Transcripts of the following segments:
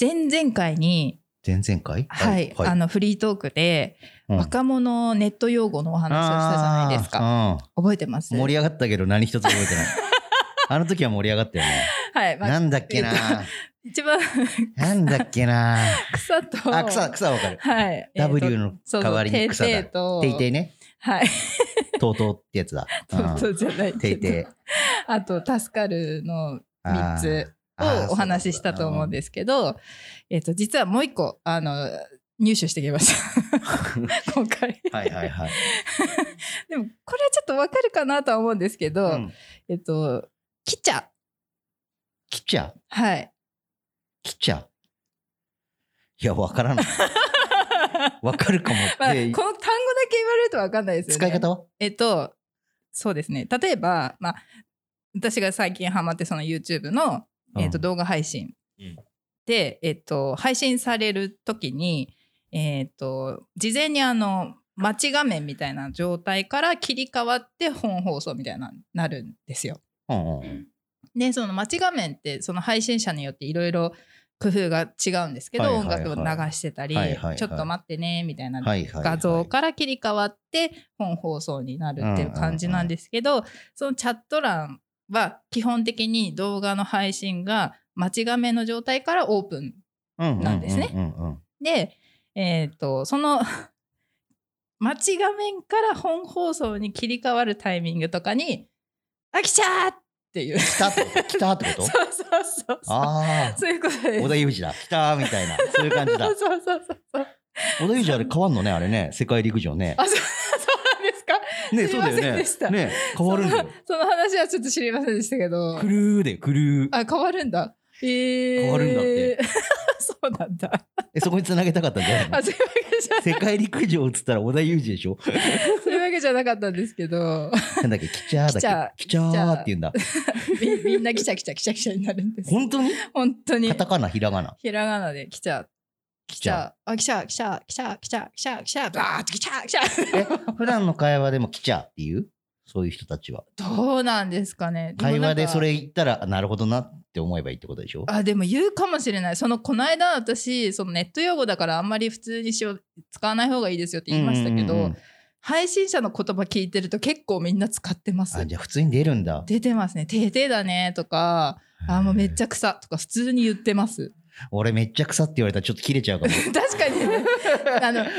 前々回に、前々回？はい、あのフリートークで、うん若者ネット用語のお話をしたじゃないですか。あー覚えてます？うん盛り上がったけど何一つ覚えてない。あの時は盛り上がったよね。はい、まあなんだっけな一番 なんだっけな草と、あ、草、草わかる。はい。W のそう代わりに草だ。ていていね。はい。とうとうってやつだ。そうそうじゃないけど。ていてい。あと、助かるの3つをお話ししたと思うんですけど、えっと、実はもう一個、あの、入手してきました。今回。はいはいはい。でも、これはちょっとわかるかなとは思うんですけど、うんえっと、キチャ。キチャ？はい。キチャ？いや、わからない。わかるかもまあ、でこの単語だけ言われるとわかんないですよね。使い方は？えっと、そうですね。例えば、まあ、私が最近ハマってその YouTube の、えっとうん動画配信。うん。で、えっと、配信される時に、えっと、事前にあの、待ち画面みたいな状態から切り替わって本放送みたいななるんですよ。うんうん。で、その待ち画面ってその配信者によっていろいろ工夫が違うんですけど、はいはいはい。音楽を流してたり、はいはいはい。ちょっと待ってねみたいなはいはいはい。画像から切り替わって本放送になるっていう感じなんですけど、そのチャット欄は基本的に動画の配信が待ち画面の状態からオープンうんなんですねで、えっ、とその 待ち画面から本放送に切り替わるタイミングとかに「あ来ちゃー!」っていう来た来たってこと？そうそうそうあそういうことですあ。織田裕二だ。来たみたいな。そういう感じだそう。そうそうそうそう織田裕二あれ変わんのね、あれね。世界陸上ね。あそうね、そうだよね。ね、変わるんだよ。その話はちょっと知りませんでしたけど。クルーで、クルー。あ変わるんだ。えー、変わるんだって。そうなんだ。え、そこに繋げたかったんじゃないのあそういうわけじゃ世界陸上っつったら織田裕二でしょ？そういうわけじゃなかったんですけど。なんだっけ、キチャーだっけ？キチャー。って言うんだ。みみんなキチャキチャキチャキチャになるんです本当に？本当に。カタカナ、ひらがな。ひらがなでキチャキチャあキチャキチャキチャキチャキチャキチャバーッキチャキチえャ、普段の会話でもキチャーって言う？そういう人たちは。どうなんですかね。も会話でそれ言ったら、あなるほどなって思えばいいってことでしょ？あでも言うかもしれない。そのこの間私そのネット用語だからあんまり普通にしよう使わない方がいいですよって言いましたけど、うんうんうん配信者の言葉聞いてると結構みんな使ってます。あ、じゃあ普通に出るんだ。出てますね「てーてーだね」とか「あもうめっちゃ草」とか普通に言ってます俺めっちゃ草って言われたらちょっと切れちゃうかも。確かにねあの対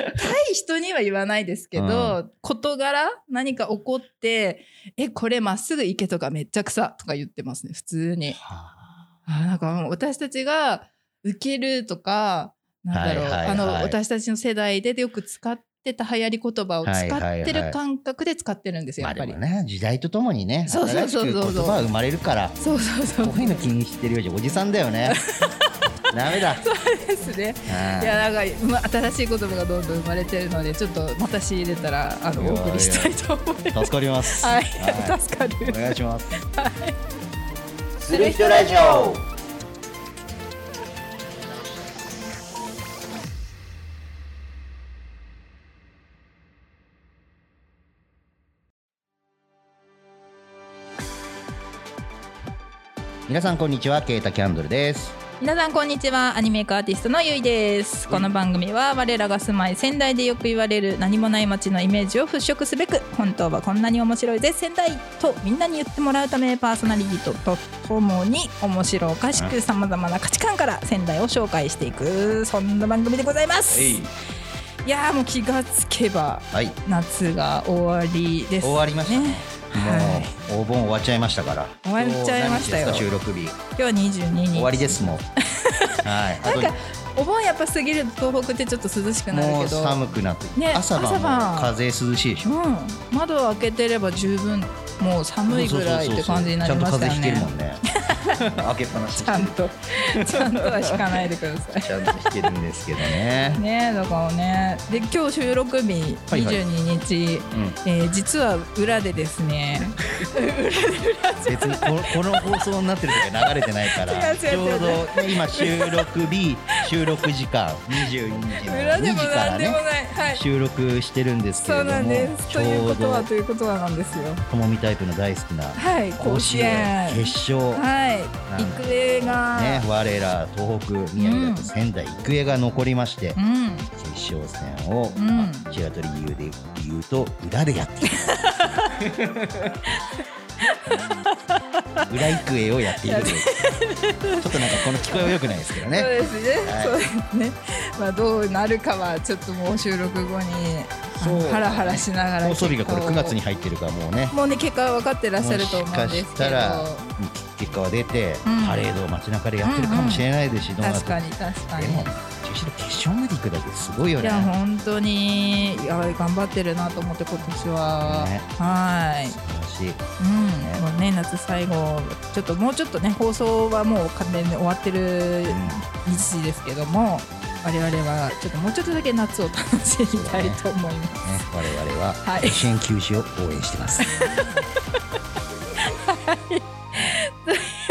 人には言わないですけど、事柄何か起こって「えこれまっすぐ行け」とか「めっちゃ草」とか言ってますね普通に。はあなんか私たちが受けるとかなんだろう、はいはいはいあの私たちの世代でよく使ってた流行り言葉を使ってる感覚で使ってるんですよ、まあやっぱり。でもね、時代とともにね、そうそうそうそう新しく言葉は生まれるから、そうそうそうこういうの気にしてるようじゃおじさんだよね。ダメだ。ですね。うんいやなんか新しい言葉がどんどん生まれてるのでちょっとまた仕入れたらあのお送りしたいと思います。助かります。はい、は助かる。いお願いします。する人ラジオ。皆さんこんにちは、ケータキャンドルです。皆さんこんにちは。アニメーカーアーティストのゆいです。この番組は我らが住まい仙台でよく言われる何もない街のイメージを払拭すべく本当はこんなに面白いぜ仙台とみんなに言ってもらうためパーソナリティととともに面白おかしくさまざまな価値観から仙台を紹介していくそんな番組でございます、い、やーもう気がつけばはい、夏が終わりです終わりましたね。はうお盆終わっちゃいましたから。終わっちゃいましたよ収録日。今日は22日終わりですもん。はい。あ なんかお盆やっぱ過ぎると東北ってちょっと涼しくなるけど寒くなって、ね朝晩風涼しいでしょ？うん、窓を開けてれば十分もう寒いぐらいって感じになりましたよちゃんと風邪ひけるねもんね。開けっぱなし。ちゃんと。ちゃんとは引かないでください。ちゃんと引けるんですけどね。ねだからね。で今日収録日はいはい。22日、うん。えー実は裏でですね。別にこの放送になってる時は流れてないから ちょうど今収録日収録時間22時の2裏でも時からねはい。収録してるんですけそうれどもなんです。ちということはということはなんですよ。ともみタイプの大好きなはい甲甲子園決勝。はいなん。育英が、ね我ら東北宮城だと仙台育英が残りましてうん。決勝戦を、うん。まあ白鳥理由で言うと裏でやっている 裏育英をやっているという。ちょっとなんかこの聞こえは良くないですけどそうねですね、はい。そうですね。まあどうなるかはちょっともう収録後にハラハラしながら放送日がこれ9月に結入ってるからもうねもうね。結果は分かってらっしゃると思うんですけど。結果は出て、うん。パレードを街中でやってるかもしれないですし、どうなって確かに確かに。でも女子の決勝まで行くだけすごいよいねや本当に。いや頑張ってるなと思って今年は、ね。はい。素晴らしい。うん、もうね夏最後ちょっともうちょっとね放送はもう完全に終わってる日時ですけども我々はちょっともうちょっとだけ夏を楽しみたいと思います。ね、我々ははい。支援休止を応援してます。と い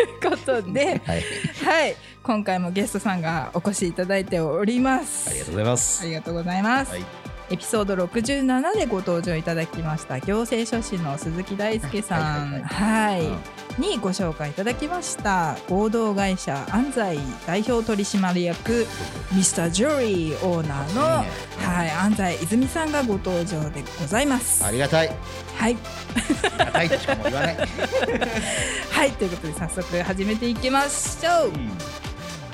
うことで、はい、はい、今回もゲストさんがお越しいただいております。ありがとうございます。ありがとうございます。はい、エピソード67でご登場いただきました行政書士の鈴木大輔さん、はいにご紹介いただきました合同会社安西代表取締役ミスタージョリーオーナーの、はい、安西泉さんがご登場でございます。ありがたい。はい、ありがたいとしかもう言わない。はい、ということで早速始めていきましょう。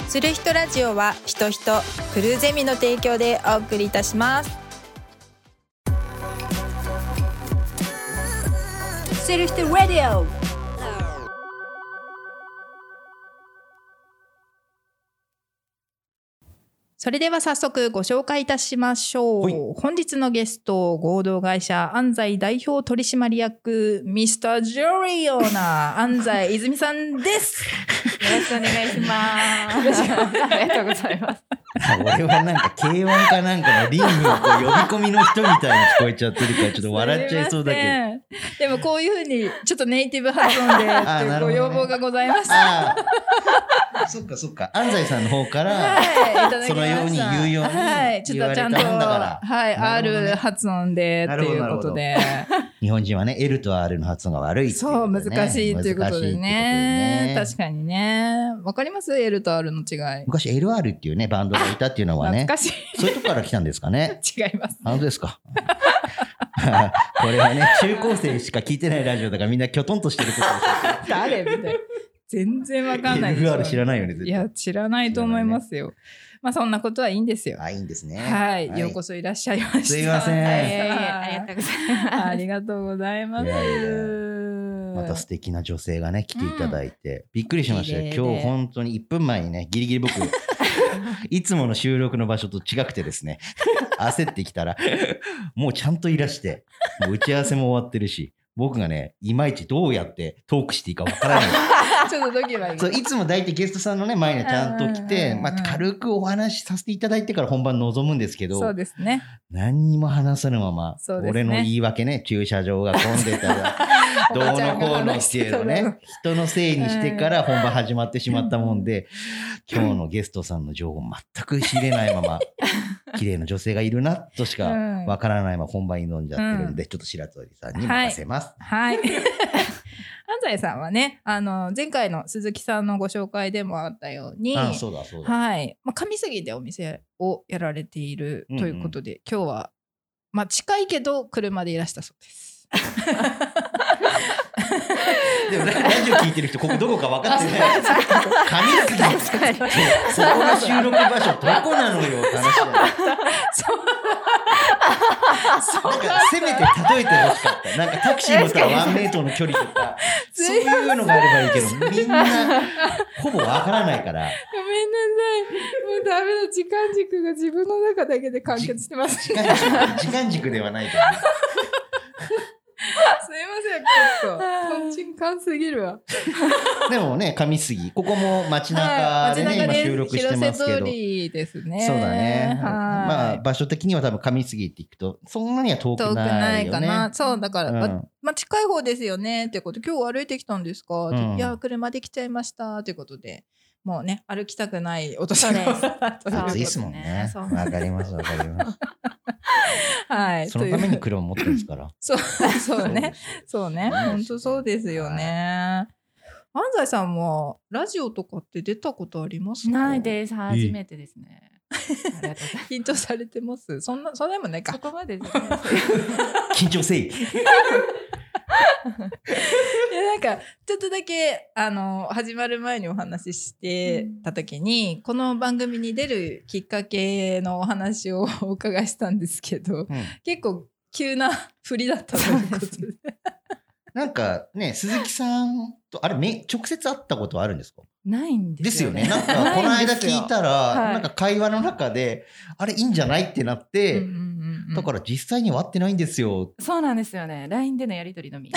する人ラジオは人人クルーゼミの提供でお送りいたします。する人ラディオ。それでは早速ご紹介いたしましょはいう本日のゲスト合同会社安西代表取締役ミスタージョリーオーナー安西泉さんです。よろしくお願いします。ありがとうございます。俺はなんか K1 かなんかのリングのこう呼び込みの人みたいに聞こえちゃってるからちょっと笑っちゃいそうだけど。でもこういうふうにちょっとネイティブ発音であっていうご要望がございました。そっかそっか。安西さんの方から、はい、いただきました。そのように言うようにはい、ちょっとちゃんと、言われたもんだからはい、なるほどね R 発音でっていうことで、日本人はね、L と R の発音が悪いっていうそう、難しいということでね。ね確かにね。わかります ?L と R の違い。昔 LR っていうね、バンドがいたっていうのはね懐、かしい。そういうとこから来たんですかね？違います。あ本当ですか？これはね、中高生しか聞いてないラジオだからみんなきょとんとしてることで誰？みたいな。全然わかんない。LR 知らないよね。いや、知らないと思いますよ。まあ、そんなことはいいんですよ。あ、いいんですね。はい、ようこそいらっしゃいました。すいませんありがとうございます。ありがとうございまた素敵な女性がね、来ていただいて、びっくりしました今日本当に1分前にね、ギリギリ僕、いつもの収録の場所と違くてですね、焦ってきたら、もうちゃんといらして、打ち合わせも終わってるし、僕がね、いまいちどうやってトークしていいかわからない。ちょっとドキドキ。そういつも大体ゲストさんのね、前にはちゃんと来うんて、まあ、軽くお話しさせていただいてから本番臨むんですけど、そうですね。何にも話さぬまま、ね俺の言い訳ね、駐車場が混んでたら、どうのこうのっていうのね、人のせいにしてから本番始まってしまったもんで、今日のゲストさんの情報全く知れないまま、綺麗な女性がいるなとしかうんわからないまま本番に飲んじゃってるんで、ちょっと白鳥さんに任せます。はい。安西さんはね、あの前回の鈴木さんのご紹介でもあったように、あそうだそうだ。はい、まあ上杉でお店をやられているということで、今日はまあ近いけど車でいらしたそうです。でもララジオ聞いてる人、ここどこか分かってない。髪の毛確かに。そこの収録場所どこなのよって話だよ。なんかせめて例えてほしかった。なんかタクシー乗ったらワンメートルの距離とか、そういうのがあればいいけど、みんなほぼわからないから。ごめんなさい。もうダメだ。時間軸が自分の中だけで完結してます。時間軸時間軸ではないから、ね。ません。ちょっと、とんちんかんすぎるわ。でもね、上杉、ここも街はい中でね、今収録してますけ広瀬通ど。りですね。そうだね。はいまあ、場所的には多分上杉って行くと、そんなには遠く遠くなないいよね。かな。そう、だから、うんままあ、近い方ですよねってこと、今日歩いてきたんですか、うんいや、車で来ちゃいましたってことで、もうね歩きたくないお年頃だということ暑いですもんね。そうわかりますわかります。はいそのために車持ってるんですから。そうそうねそうね本当そうですよね安西さんもラジオとかって出たことありますか？ないです。初めてですね。ありがとうございます。緊張されてます？そんなそんなでもないかそこまでですね。緊張せい。いやなんかちょっとだけあの始まる前にお話ししてた時に、この番組に出るきっかけのお話を お伺いしたんですけどうん。結構急な振りだったということで。なんかね、鈴木さんと、あれ、め直接会ったことはあるんですか？ないんでですすよね。よね。なんか、この間聞いたら、はいなんか会話の中で、あれ、いいんじゃないってなって、だからら実際には会ってないんですよ。そうなんですよね。LINE でのやりとりのみ。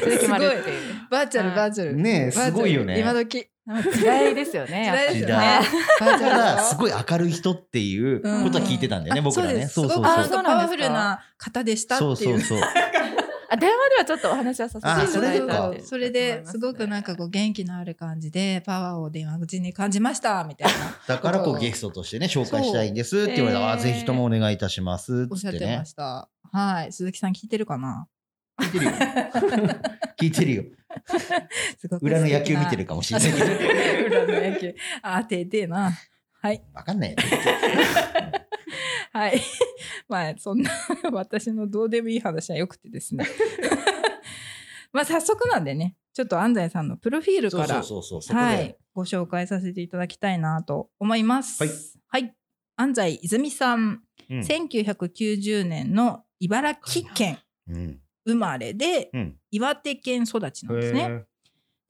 それで決まるっていう。バーチャルはいバーチャルねえバーチャルすごいよね今時時代ですよね。時代ですよねはいバーチャルただ、すごい明るい人っていうことは聞いてたんだよね、あ僕らね。そうそうそうそう。すごくパワフルな方でしたっていうそうそうそう。あ電話ではちょっとお話はさせていただいたんでそれですごくなんかこう元気のある感じでパワーを電話口に感じましたみたいな だからこうゲストとしてね、紹介したいんですって言われたら、あそうぜひともお願いいたします。つっねおっしゃっててま。した。はい、鈴木さん聞いてるかな？聞いてるよ。聞いてるよ。すごく裏の野球見てるかもしれないけど。裏の野球。あ、てえてえな。はい、わかんないよ。はい。まあ、そんな 私のどうでもいい話はよくてですね。まあ、早速なんでね、ちょっと安西さんのプロフィールから、はいで。、ご紹介させていただきたいなと思います。はい。はい。安西泉さん、うん1990年の茨城県うん。生まれで、うん。岩手県育ちなんですね。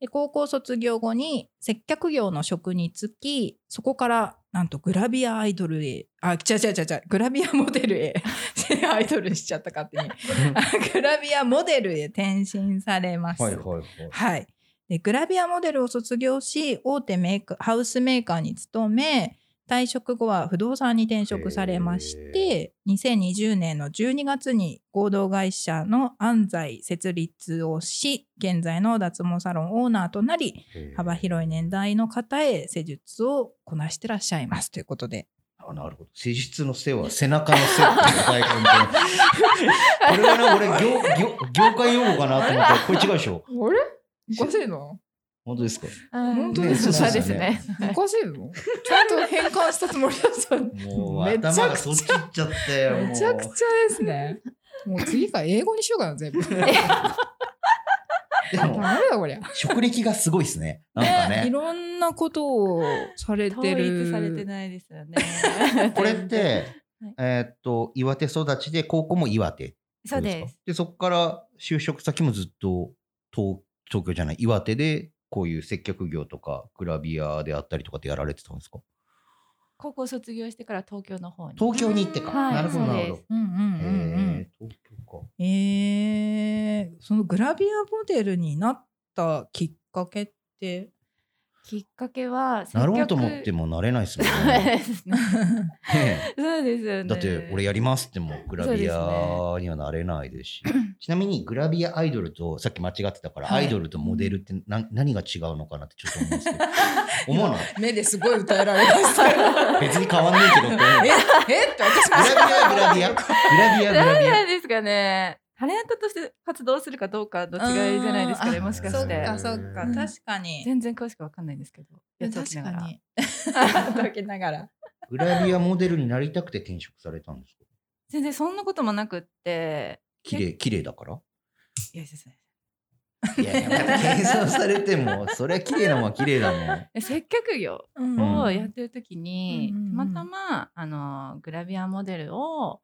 で高校卒業後に接客業の職に就きそこからなんとグラビアアイドルへあ違う違う違う違うグラビアモデルへ アイドルしちゃった勝手に あグラビアモデルへ転身されます。はいはいはい。はいでグラビアモデルを卒業し大手メーカーハウスメーカーに勤め退職後は不動産に転職されまして2020年の12月に合同会社の安西設立をし現在の脱毛サロンオーナーとなり幅広い年代の方へ施術をこなしてらっしゃいますということであなるほど。施術の背は背中の背っていう大根で。これはね、俺業、業、業界用語かなと思ったら、これ違うでしょ。あれ？おかしいの本当ですか？本当ねですそうねそうそうねおかしいのちゃんと変換したつもりだったのもうめちゃくちゃ頭がそっち行っちゃったよ。もうめちゃくちゃですね。もう次から英語にしようかな、全部。でダも、メだ、こりゃ。職歴がすごいですね。なんかねいね。ろんなことをされ統てる。一されてないですよね。これってはい、えーっと、岩手育ちで、高校も岩手。そうです。で、そこから就職先もずっと東東京じゃない、岩手で、こういう接客業とか、グラビアであったりとかってやられてたんですか？高校卒業してから東京の方に。東京に行ってか。はいなるほど、なるほど。うんうん東京か。えー、そのグラビアモデルになったきっかけって。きっかけは、なろうと思ってもなれないですもんね。ね。そうですよね。えだって俺やりますってもグラビアにはなれないですし、ちなみにグラビアアイドルとさっき間違ってたから、はい。アイドルとモデルってな何が違うのかなってちょっと思うんですけど。思わない目ですごい歌えられました。よ。別に変わんないけどってええって私もグラビアグラビア。グラビアグラ何ビア。なんですかね。タレントとして活動するかどうかの違いじゃないですかね、うんもしかし。そってかそっか、うん確かに。全然詳しくわかんないんですけど。やっておき確なが。からに。やきながら。グラビアモデルになりたくて転職されたんですか？全然そんなこともなくって。綺麗綺麗だから？いやですね。いやいやまた謙遜されてもそれは綺麗なもんは綺麗だもんえ接客業うんをやってる時に、たまたまあのグラビアモデルを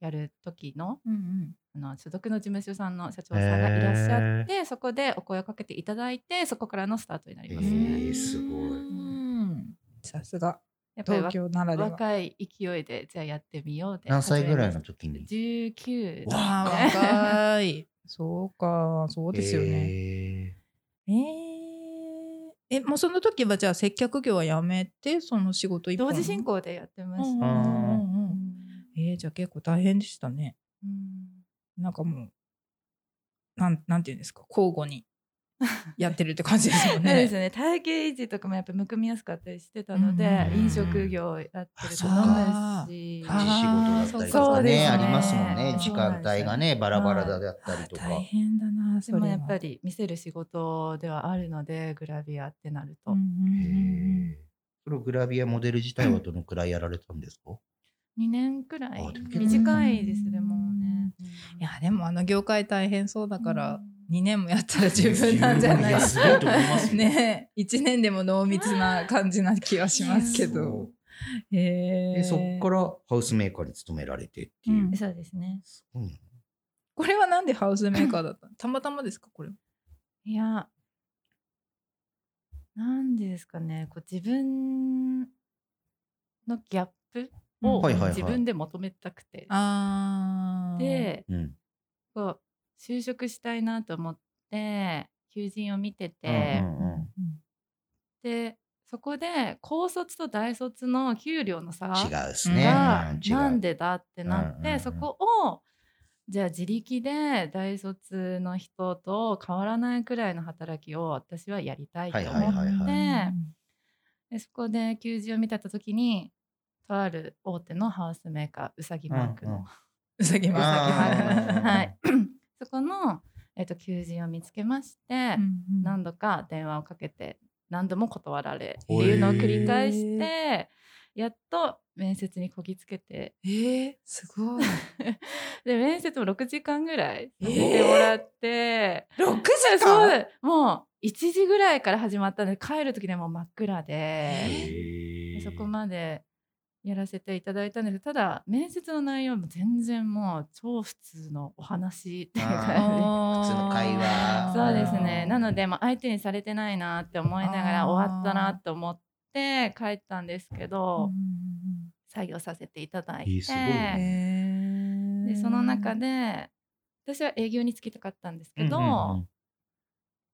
やる時のうんうんあの所属の事務所さんの社長さんがいらっしゃってそこでお声をかけていただいてそこからのスタートになりますへね。ーすごいうんさすがやっぱりわ東京ならでは。若い勢いでじゃあやってみようで何歳ぐらいの時に？ました19わああ、若い。そうか、そうですよね。へえー、え、もうその時はじゃあ接客業はやめて、その仕事一本？同時進行でやってましうんた。うんうんうんうんえー、じゃあ結構大変でしたね。うんなんかもう、なんなんていうんですか、交互に。やってるって感じですもんね。そうですね。体型維持とかもやっぱむくみやすかったりしてたので、うん。飲食業やってるとそうし。仕事だったりとかねね。ありますもんね。時間帯がねバラバラだったりとか。大変だな。それは。でもやっぱ。り見せる仕事ではあるのでグラビアってなると、そのグラビアモデル自体はどのくらいやられたんですか？2年くらい。短いです。でもね、いやでもあの業界大変そうだからうん。2年もやったら十分なんじゃない？やすごいと思いますよ。ね1年でも濃密な感じな気はしますけど。へえ。でそこからハウスメーカーに勤められてっていう。うん。そうですね。すごいねこれはなんでハウスメーカーだった？の たまたまですかこれ。いやなんでですかね。こう自分のギャップを自分で求めたくて、ああ。でうん。こう就職したいなと思って求人を見てて、うんうんうん。でそこで高卒と大卒の給料の差が違うですね。がうん違う。なんでだってなって、うんうんうん。そこをじゃあ自力で大卒の人と変わらないくらいの働きを私はやりたいと思って、はいはいはいはい。でそこで求人を見た時にとある大手のハウスメーカーうさぎマークの、うんうん。うさぎマーク。はい。そこの、えっと求人を見つけまして、何度か電話をかけて何度も断られっていうのを繰り返してやっと面接にこぎつけて。えー、すごい。で面接も6時間ぐらいえーさせてもらって、6時そう間でもう1時ぐらいから始まったんで帰る時でもう真っ暗で。へー。でそこまでやらせていただいたんです。ただ面接の内容も全然もう超普通のお話っていう感じで。普通の会話。そうですね。なので、で、まあ、相手にされてないなって思いながら終わったなと思って帰ったんですけうんど、採用させていただいて、でその中で私は営業につきたかったんですけど、うんうんうん。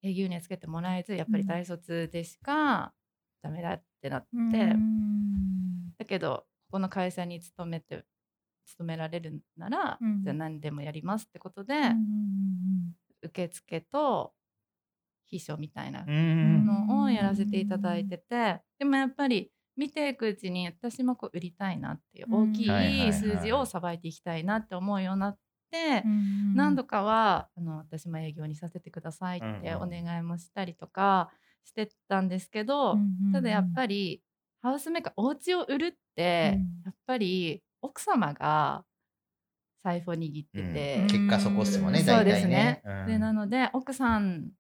営業にはつけてもらえずやっぱり大卒でしかダメだってなって、うんだけどここの会社に勤めて勤められるなら、うん。じゃあ何でもやりますってことで、うん受付と秘書みたいなうんのをやらせていただいててでもやっぱり見ていくうちに私もこう売りたいなっていううん大きはい数字をさばいていきたいなって思うようになってうん何度かはあの私も営業にさせてくださいってうんお願いもしたりとかしてたんですけどただやっぱりハウスメーカーお家を売るってうん。やっぱり奥様が財布を握ってて。うん。結果そこっすもんねうん。大体ね。そうですね。うん。でなので奥さん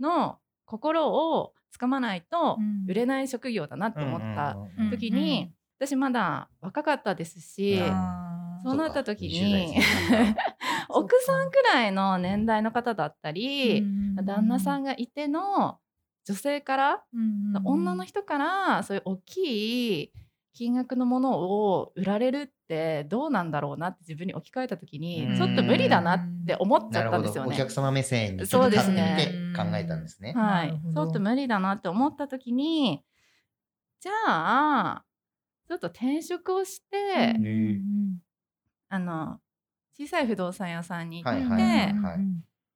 の心をつかまないとうん。売れない職業だなと思ったうんうん私まだ若かったですし、そうなった時に20代前半奥さんくらいの年代の方だったり、うん。旦那さんがいての女性から、うん女の人からそういう大きい金額のものを売られるってどうなんだろうなって自分に置き換えた時に、うん。ちょっと無理だなって思っちゃったんですよね。お客様目線にそうです立ってねみて考えたんですね。はい。なるほ、ど。ちょっと無理だなって思った時にじゃあちょっと転職をして、うんね。あの小さい不動産屋さんに行って、はいはいはいはい。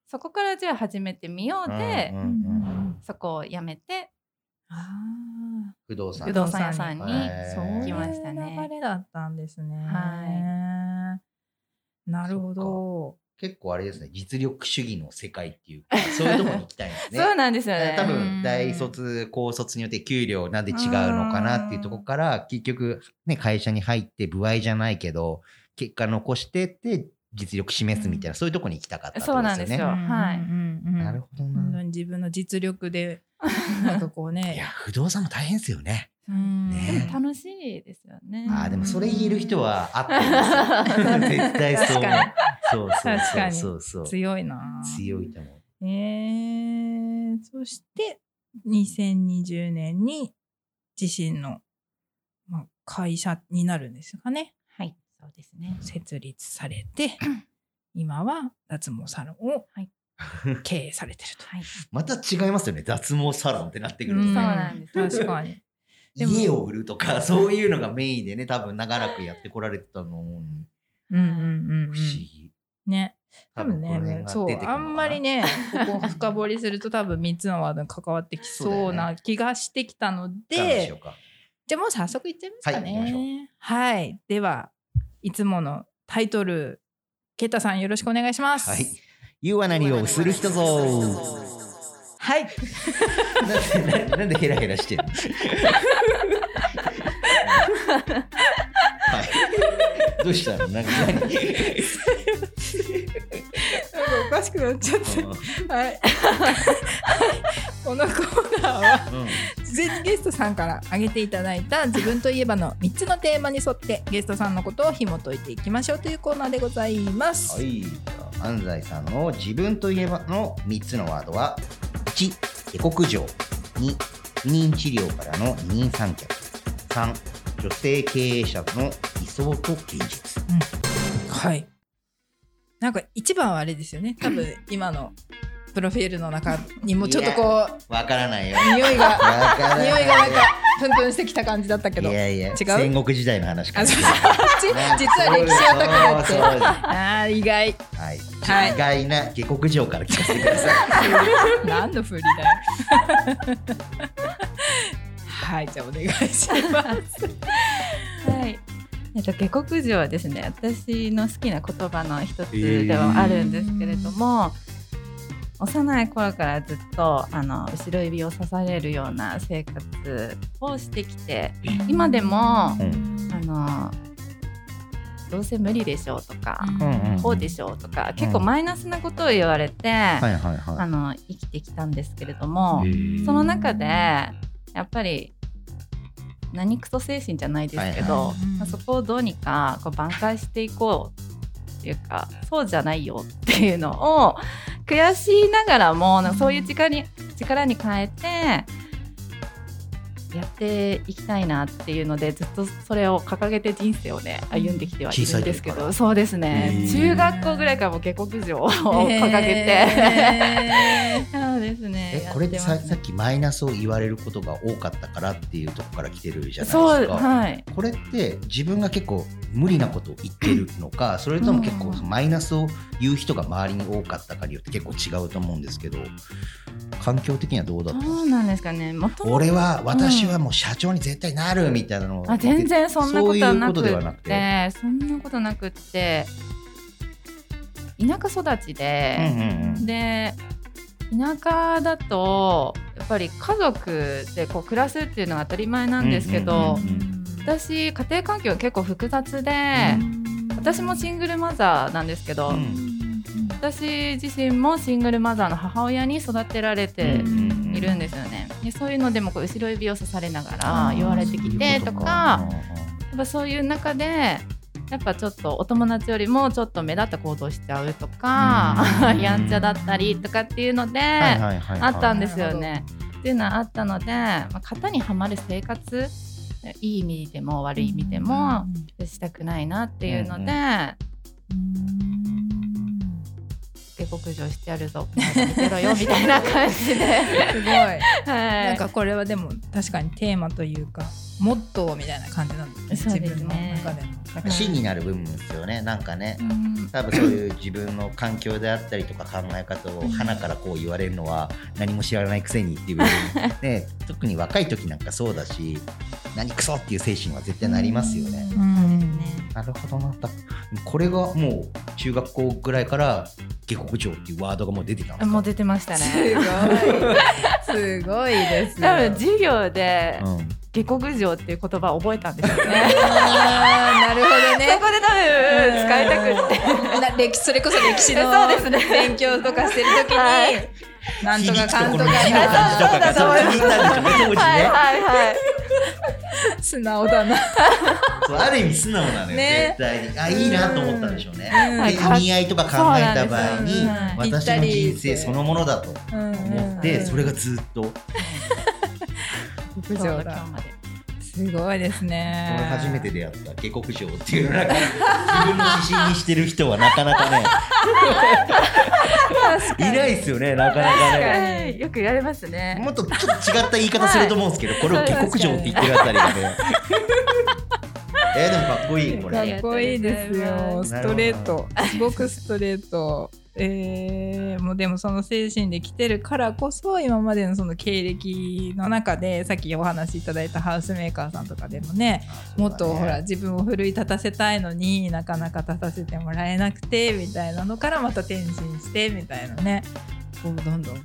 そこからじゃあ始めてみようで、うんうんうんそこを辞めてあ不動産不動産屋さんにはいあ、そういう来ましたね流れだったんですね。。はいなるほど。結構あれですね実力主義の世界っていうかそういうところに行きたいんですね。そうなんですよね。多うん分大卒高卒によって給料なんで違うのかなっていうところから結局ね会社に入って歩合じゃないけど結果残してって実力示すみたいな、そういうところに行きたかったね。そうなんですよはいうんうんうんなるほどな。に自分の実力で なんかこういやね。不動産も大変ですよね。うんねでも楽しいですよね。あーでもそれ言える人は合って。絶対そう。そうそうそうそうそう。強いな。強いと思う。えー、そして2020年に自身の、まあ、会社になるんですかねはい、そうですね。設立されて 今は脱毛サロンをはい経営されてると。はい、また違いますよね。脱毛サロンってなってくるとうんそうね。なんです確かに。家を売るとか、そういうのがメインでね、多分長らくやってこられてたの思うのにうんうんうんうん不思議。ね多分ね、そうあんまりねここ深掘りすると多分3つのワードに関わってきそうな気がしてきたので、じゃあもう早速いっちゃいますかね。はい、はい、ではいつものタイトルケッタさんよろしくお願いします。はい。You は何をする人ぞ。はい。なんでなんでヘラヘラしてるの？はい。どうしたの？なんか何？おかしくなっちゃって。はい。このコーナーは、事前にゲストさんから挙げていただいた自分といえばの3つのテーマに沿ってゲストさんのことを紐解いていきましょうというコーナーでございます。はい。安西さんの自分といえばの3つのワードは1下克上2不妊治療からの二人三脚。3女性経営者の理想と現実、うん、はい。なんか一番はあれですよね。多分今のプロフィールの中にもちょっとこうわからないよ。匂いが匂いがなんかプンプンしてきた感じだったけど。いやいや違う？戦国時代の話か 実は歴史オタクだってああ意外。はい、はい、意外な下克上から聞かせてください。何のふりだよ。はいじゃあお願いします。はい。えっと、下克上はですね私の好きな言葉の一つではあるんですけれども、えー、幼い頃からずっとあの後ろ指を刺されるような生活をしてきて今でも、うん、あのどうせ無理でしょうとか、うん、こうでしょうとか、結構マイナスなことを言われて、あの生きてきたんですけれどもその中でやっぱり何クソ精神じゃないですけど、はいはい。まあ、そこをどうにかこう挽回していこうっていうかそうじゃないよっていうのを悔しいながらもそういう力に力に変えてやっていきたいなっていうのでずっとそれを掲げて人生をね歩んできてはいるんですけどそうですね。中学校ぐらいからも下克上を掲げて、ですね。これってささっきマイナスを言われることが多かったからっていうとこから来てるじゃないですか、はい、これって自分が結構無理なことを言ってるのかそれとも結構マイナスを言う人が周りに多かったかによって結構違うと思うんですけど環境的にはどうだったそうなんですかね。俺は私はもう社長に絶対なるみたいなの、あ全然そんなことはなくて。そんなことなくって。田舎育ちで、うんうんうん、で田舎だとやっぱり家族でこう暮らすっていうのは当たり前なんですけど、私家庭環境結構複雑で、私もシングルマザーなんですけど、うん、私自身もシングルマザーの母親に育てられているんですよね。でそういうのでもこう後ろ指を刺されながら言われてきてとか。やっぱそういう中でやっぱちょっとお友達よりもちょっと目立った行動しちゃうとか やんちゃだったりとかっていうのであったんですよね。っていうのはあったので、まあ、型にはまる生活いい意味でも悪い意味でもしたくないなっていうので。下克上してやるぞ見てろよみたいな感じで。すごい、はい、なんかこれはでも確かにテーマというかモットーみたいな感じなんですね、自分の中での。芯になる部分ですよねなんかね、多分そういう自分の環境であったりとか考え方を鼻からこう言われるのは何も知らないくせにっていう、ね、特に若い時なんかそうだし何クソっていう精神は絶対なりますよね。なるほどなこれがもう中学校ぐらいから下克上っていうワードがもう出てたもう出てましたね。すごいすごいです多分授業で、うん下克上っていう言葉を覚えたんですよね。なるほどね。そこで多分使いたくて。歴それこそ歴史の勉強とかしてるときに、はい、なんとかかんとかそうだそうだそうだ。はいはい 素直だな。ある意味素直なのよ、ね、絶対に。あいいなと思ったんでしょうね。意味合いとか考えた場合に、私の人生そのものだと思って、それがずっと。牧場だすごいですね。初めて出会った下克上っていうなんか自分の指針にしてる人はなかなかね。いないですよねなかなかね。よく言われますね。もっとちょっと違った言い方すると思うんですけど、はい、これを下克上って言ってるあたりがね。えー、でもかっこいいこかれ。っこいいですよ。ストレート。すごくストレート。えー、もうでもその精神で来てるからこそ今までのその経歴の中でさっきお話しいただいたハウスメーカーさんとかでもねもっとほら自分を奮い立たせたいのになかなか立たせてもらえなくてみたいなのからまた転身してみたいなね。こうどんどん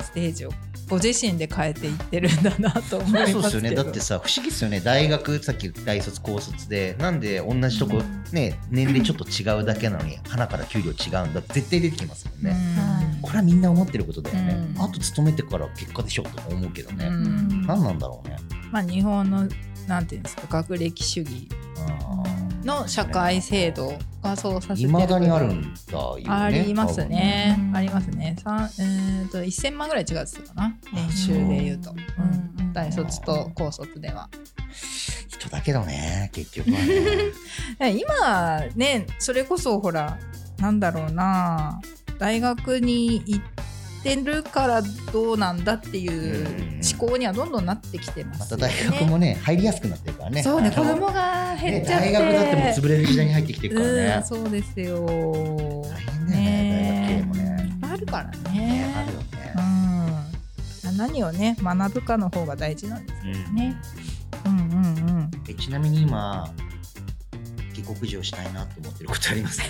ステージをご自身で変えていってるんだなと思いますけど。そうですよね。だってさ不思議ですよね。大学さっき大卒高卒でなんで同じとこね年齢ちょっと違うだけなのに花から給料違うんだ絶対出てきますもんね、うん。これはみんな思ってることだよね、うん。あと勤めてから結果でしょとか思うけどね、うん。何なんだろうね。まあ、日本のなんていうんですか学歴主義の社会制度がそうさせているまだにあるんだよねありますね。ありますね。さんえー、と1000万ぐらい違うって言ってたかな年収で言うと、うん。うん。大卒と高卒では。人だけどね結局はね。今ねそれこそほらなんだろうな大学に行ってるからどうなんだっていう思考にはどんどんなってきてまよね。ますた大学もね入りやすくなってるからねそうね子供が減っちゃって、ね大学だってもう潰れる時代に入ってきてるからうんねそうですよ。大変だよね大学系もいっねぱいあるからね。ねあるよねうん。何をね学ぶかの方が大事なんですよね。うんうんうん。えちなみに今下克上したいなと思ってることありますか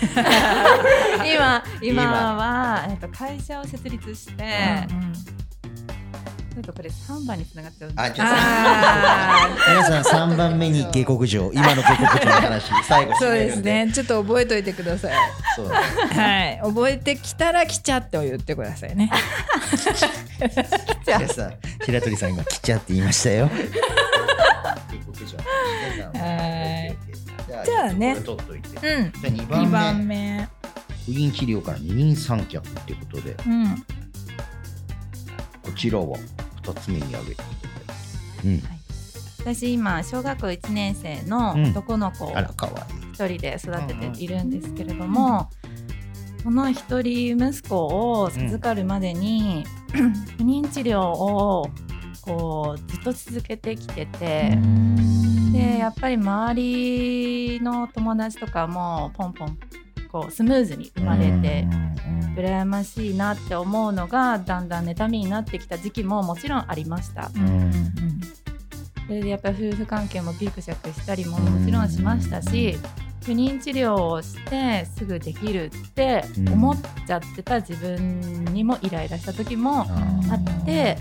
今今今。は、えっと、会社を設立して、うんちょっとこれ3番につながっちゃうあちょっとあ皆さん3番目に下克上。今の下克上の話 最後ーそうですね。ちょっと覚えといてください。そう。はい。覚えてきたら来ちゃってを言ってくださいね。白鳥さん今来ちゃって言いましたよ。下克上。はいじゃあね。取っといて。じうん。ゃあ2番2目番目。不妊治療から二人三脚っていうことで。うん。こちらは2つ目に挙げて。い。うん。私今小学校1年生のうん。男の子を一人で育てているんですけれども、この一人息子を授かるまでに、不妊治療をこうずっと続けてきてて、でやっぱり周りの友達とかもポンポンこうスムーズに生まれて、羨ましいなって思うのがだんだん妬みになってきた時期ももちろんありました。うん。それでやっぱり夫婦関係もギクシャクしたりももちろんしましたし不妊治療をしてすぐできるって思っちゃってた自分にもイライラした時もあって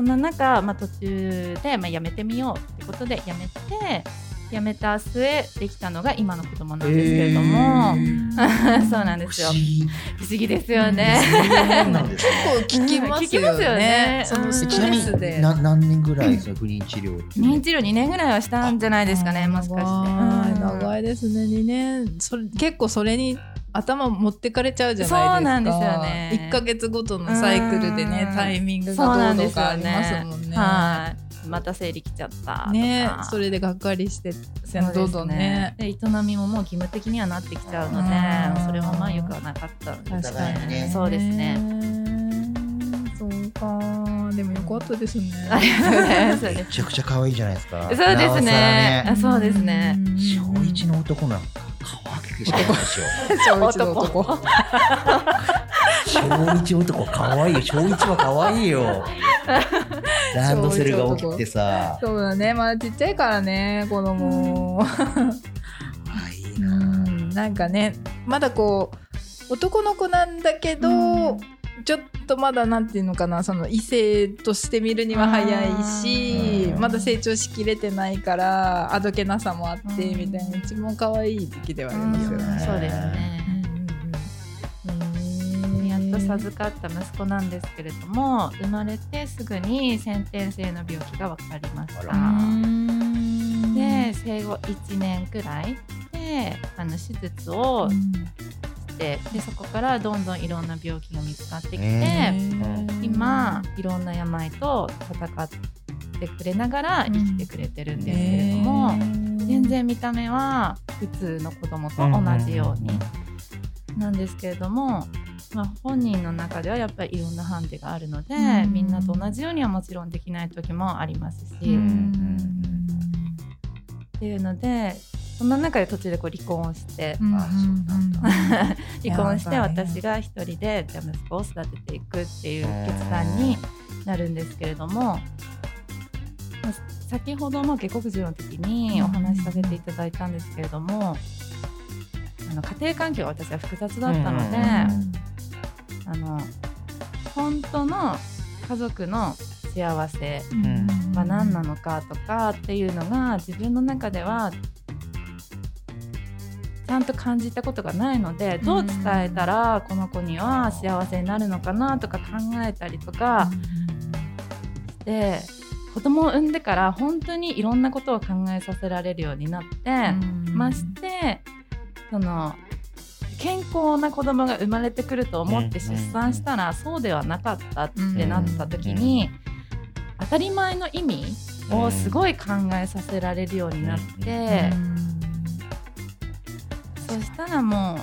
そんな中、まあ、途中で、まあ、やめてみようってことでやめてやめた末できたのが今の子供なんですけれども、そうなんですよ。不思議ですよね。そうんなんですね 結構聞きますよよね。ね。そのストちなスで何年ぐらいその不妊治療不妊治療2年ぐらいはしたんじゃないですかねもしかして。長いですね。2年。それ結構それに頭持ってかれちゃうじゃないですか。そうなんですよね。1か月ごとのサイクルでねうん。タイミングそうなんがどうとですよかありますね。もんねはい。また生理来ちゃったとか。ねそれでがっかりしてそうですどんどんね。で営みももう義務的にはなってきちゃうのでうん。それもまあよくはなかったので確かにね。そうですね。そうか。でもよかったですね。ありがとうございます。めちゃくちゃ可愛いじゃないですか。そうですね。あそうですね。小一の男なんか可愛くしかないでしょ 小一の男。小一男可愛いよ。小一は可愛いよ。ランドセルが大きくてさ。そうだね。まだちっちゃいからね子供。可愛いうな、ん。なんかねまだこう男の子なんだけど、ちょっとまだなんていうのかなその異性として見るには早いしうんまだ成長しきれてないからあどけなさもあってうんみたいな一番可愛い時期ではありますようんね。そうですね。うんやっと授かった息子なんですけれども生まれてすぐに先天性の病気が分かりました。うんで生後1年くらいであの手術をしてでそこからどんどんいろんな病気が見つかってきて、え今いろんな病と戦ってくれながら生きてくれてるんですけれども、全然見た目は普通の子供と同じようになんですけれども、まあ、本人の中ではやっぱりいろんなハンデがあるので、うん。みんなと同じようにはもちろんできない時もありますし、うん。っていうのでそんな中で途中でこう離婚して、うん、離婚して私が一人でじゃ息子を育てていくっていう決断になるんですけれども。先ほどの下克上の時にお話しさせていただいたんですけれども、あの家庭環境が私は複雑だったので、あの本当の家族の幸せは何なのかとかっていうのが自分の中ではちゃんと感じたことがないのでどう伝えたらこの子には幸せになるのかなとか考えたりとかして子供を産んでから本当にいろんなことを考えさせられるようになってましてその健康な子供が生まれてくると思って出産したらそうではなかったってなった時に当たり前の意味をすごい考えさせられるようになって。そしたらも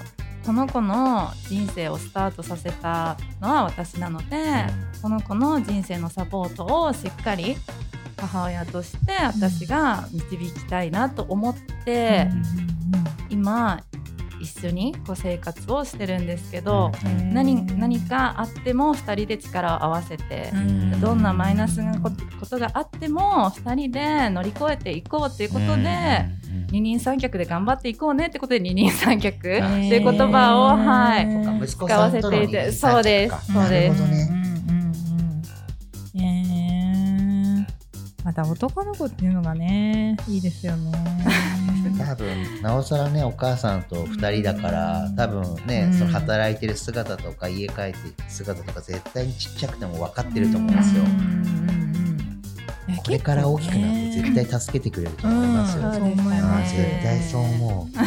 うこの子の人生をスタートさせたのは私なのでこの子の人生のサポートをしっかり母親として私が導きたいなと思って、今一緒にこう生活をしてるんですけど、何何かあっても2人で力を合わせて、どんなマイナスなことがあっても2人で乗り越えていこうということで。二人三脚で頑張っていこうねってことで二人三脚っていう言葉を、はい、使わせていてそうですそうです。また男の子っていうのがねいいですよね多分なおさらねお母さんと2人だから多分ね、その働いてる姿とか家帰って姿とか絶対にちっちゃくても分かってると思うんですよ。これから大きくなって絶対助けてくれると思いますよ。絶対そう思う。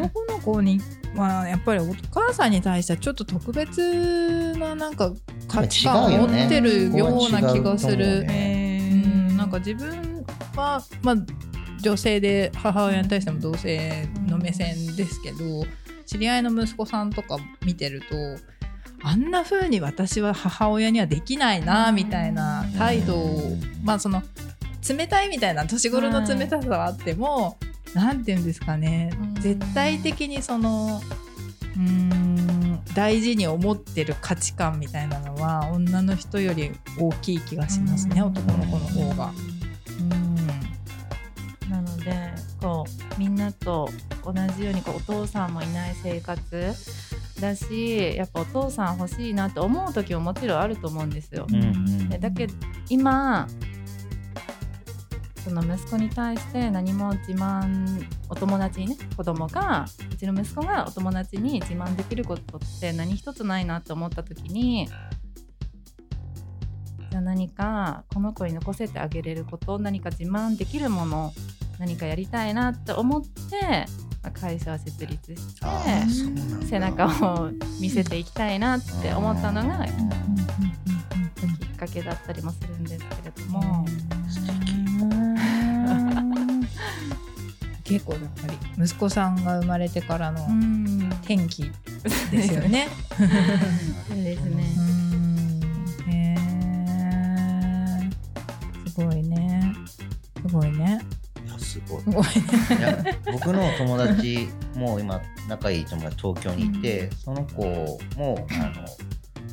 男の子にまあやっぱりお母さんに対してはちょっと特別ななんか価値観を持ってるような気がする。か自分は、まあ、女性で母親に対しても同性の目線ですけど知り合いの息子さんとか見てるとあんな風に私は母親にはできないなみたいな態度をまあその冷たいみたいな年頃の冷たさはあっても何て言うんですかね。絶対的にそのうん大事に思ってる価値観みたいなのは女の人より大きい気がしますね、男の子の方が。みんなと同じようにこうお父さんもいない生活だしやっぱお父さん欲しいなって思う時ももちろんあると思うんですよ。うんうん、だけど今その息子に対して何も自慢お友達にね子供がうちの息子がお友達に自慢できることって何一つないなって思った時にじゃあ何かこの子に残せてあげれること何か自慢できるもの何かやりたいなって思って、まあ、会社を設立して背中を見せていきたいなって思ったのがきっかけだったりもするんですけれども。結構やっぱり息子さんが生まれてからの転機ですよね。そうですね。へえすごいね。すごいね。すごい。僕の友達も今仲いい友達東京にいて、うん、その子もあの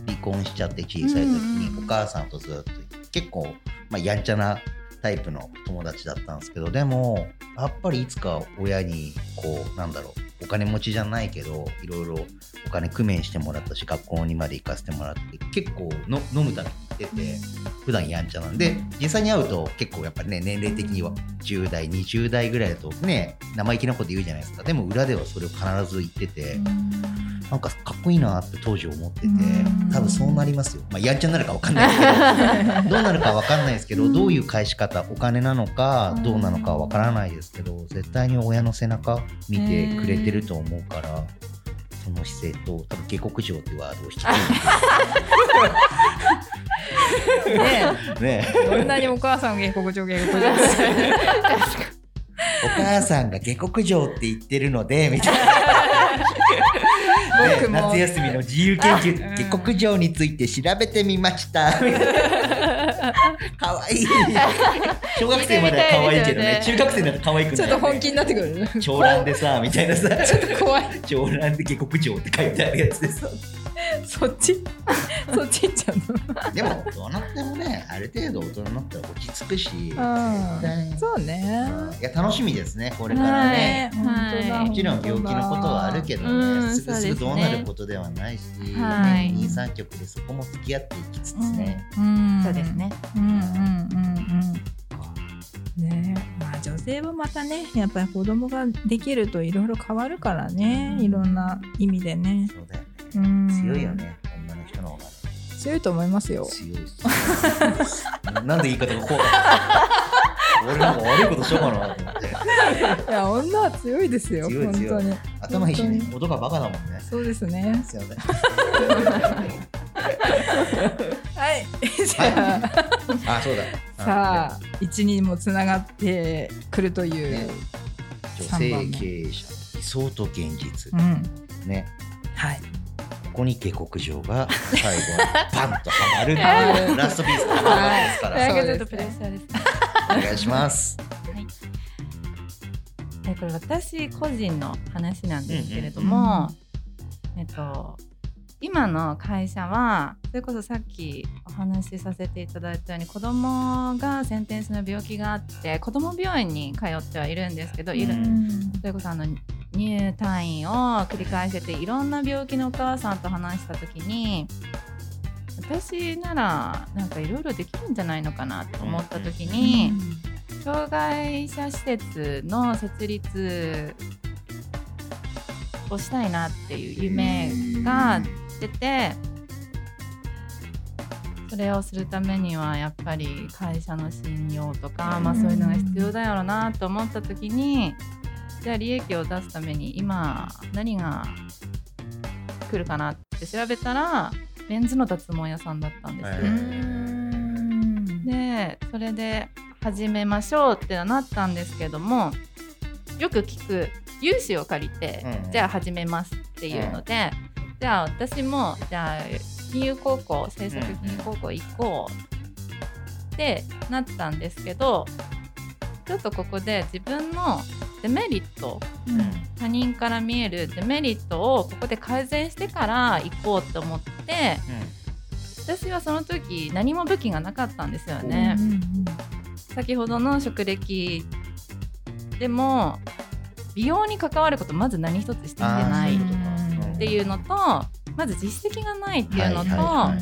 離婚しちゃって小さい時にお母さんとずっと結構まあやんちゃなタイプの友達だったんですけどでもやっぱりいつか親にこうなんだろうお金持ちじゃないけどいろいろお金工面してもらったし学校にまで行かせてもらって結構の飲むため。にてて普段やんちゃなんで実際に会うと結構やっぱりね年齢的には10代20代ぐらいだとね生意気なこと言うじゃないですか。でも裏ではそれを必ず言ってて。なんかかっこいいなって当時思ってて多分そうなりますよ、まあ、やんちゃになるか分かんないですけど どうなるか分かんないですけどどういう返し方お金なのかどうなのか分からないですけど絶対に親の背中見てくれてると思うからその姿勢と多分下克上ってワードを引き継いでねえどんなにお母さん下克上下克上お母さんが下克上って言ってるのでみたいな。ね、夏休みの自由研究下克上について調べてみました。かわいい。小学生までは可愛いけどね。中学生になると可愛くない、ちょっと本気になってくる長蘭でさみたいなさ ちょっと怖い。長蘭で下克上って書いてあるやつでさそっち？そっち行っちゃうのでもどうなってもねある程度大人になったら落ち着くしうん。そうね。いや楽しみですねこれからね、はい。本当だもちろん病気のことはあるけどね、うんすぐすぐどうなることではないし、はい。二三曲でそこも付き合っていきつつね、うん。そうですね。うんうんうんうん。ね。まあ女性はまたねやっぱり子供ができるといろいろ変わるからねいろんな意味でね。そうだよね、うん強いよね女の人の方が。強いと思いますよ。強いなんで言い方 が怖かった俺なんか悪いことしようかなと思って。いや女は強いですよ本当に。頭いいしね本音がバカだもんね。そうですね。すいません。はい。じゃあ。あそうだ。さあ一にもつながってくるという、ね。女性経営者理想と現実。うん。ね。はいここに下克上が 最後にパンとはまるってはい。いうラストピースがはまるわけですから、ちょっとプレッシャーです。ねお願い。します。えこれ私個人の話なんですけれども、えっと今の会社はそれこそさっきお話しさせていただいたように子供が先天性の病気があって子供病院に通ってはいるんですけど、いる。うん。それこそあの入退院を繰り返してていろんな病気のお母さんと話した時に私ならなんかいろいろできるんじゃないのかなと思った時に、障害者施設の設立をしたいなっていう夢が出てそれをするためにはやっぱり会社の信用とか、まあ、そういうのが必要だよなと思った時にじゃあ利益を出すために今何が来るかなって調べたらメンズの脱毛屋さんだったんですよ。へー。でそれで始めましょうってなったんですけどもよく聞く融資を借りて、うんじゃあ始めますっていうので、じゃあ私もじゃあ金融高校政策金融高校行こうってなったんですけどちょっとここで自分のデメリット他人から見えるデメリットをここで改善してから行こうと思って私はその時何も武器がなかったんですよね。先ほどの職歴でも美容に関わることまず何一つしてきてないっうんていうのとまず実績がないっていうのと、あ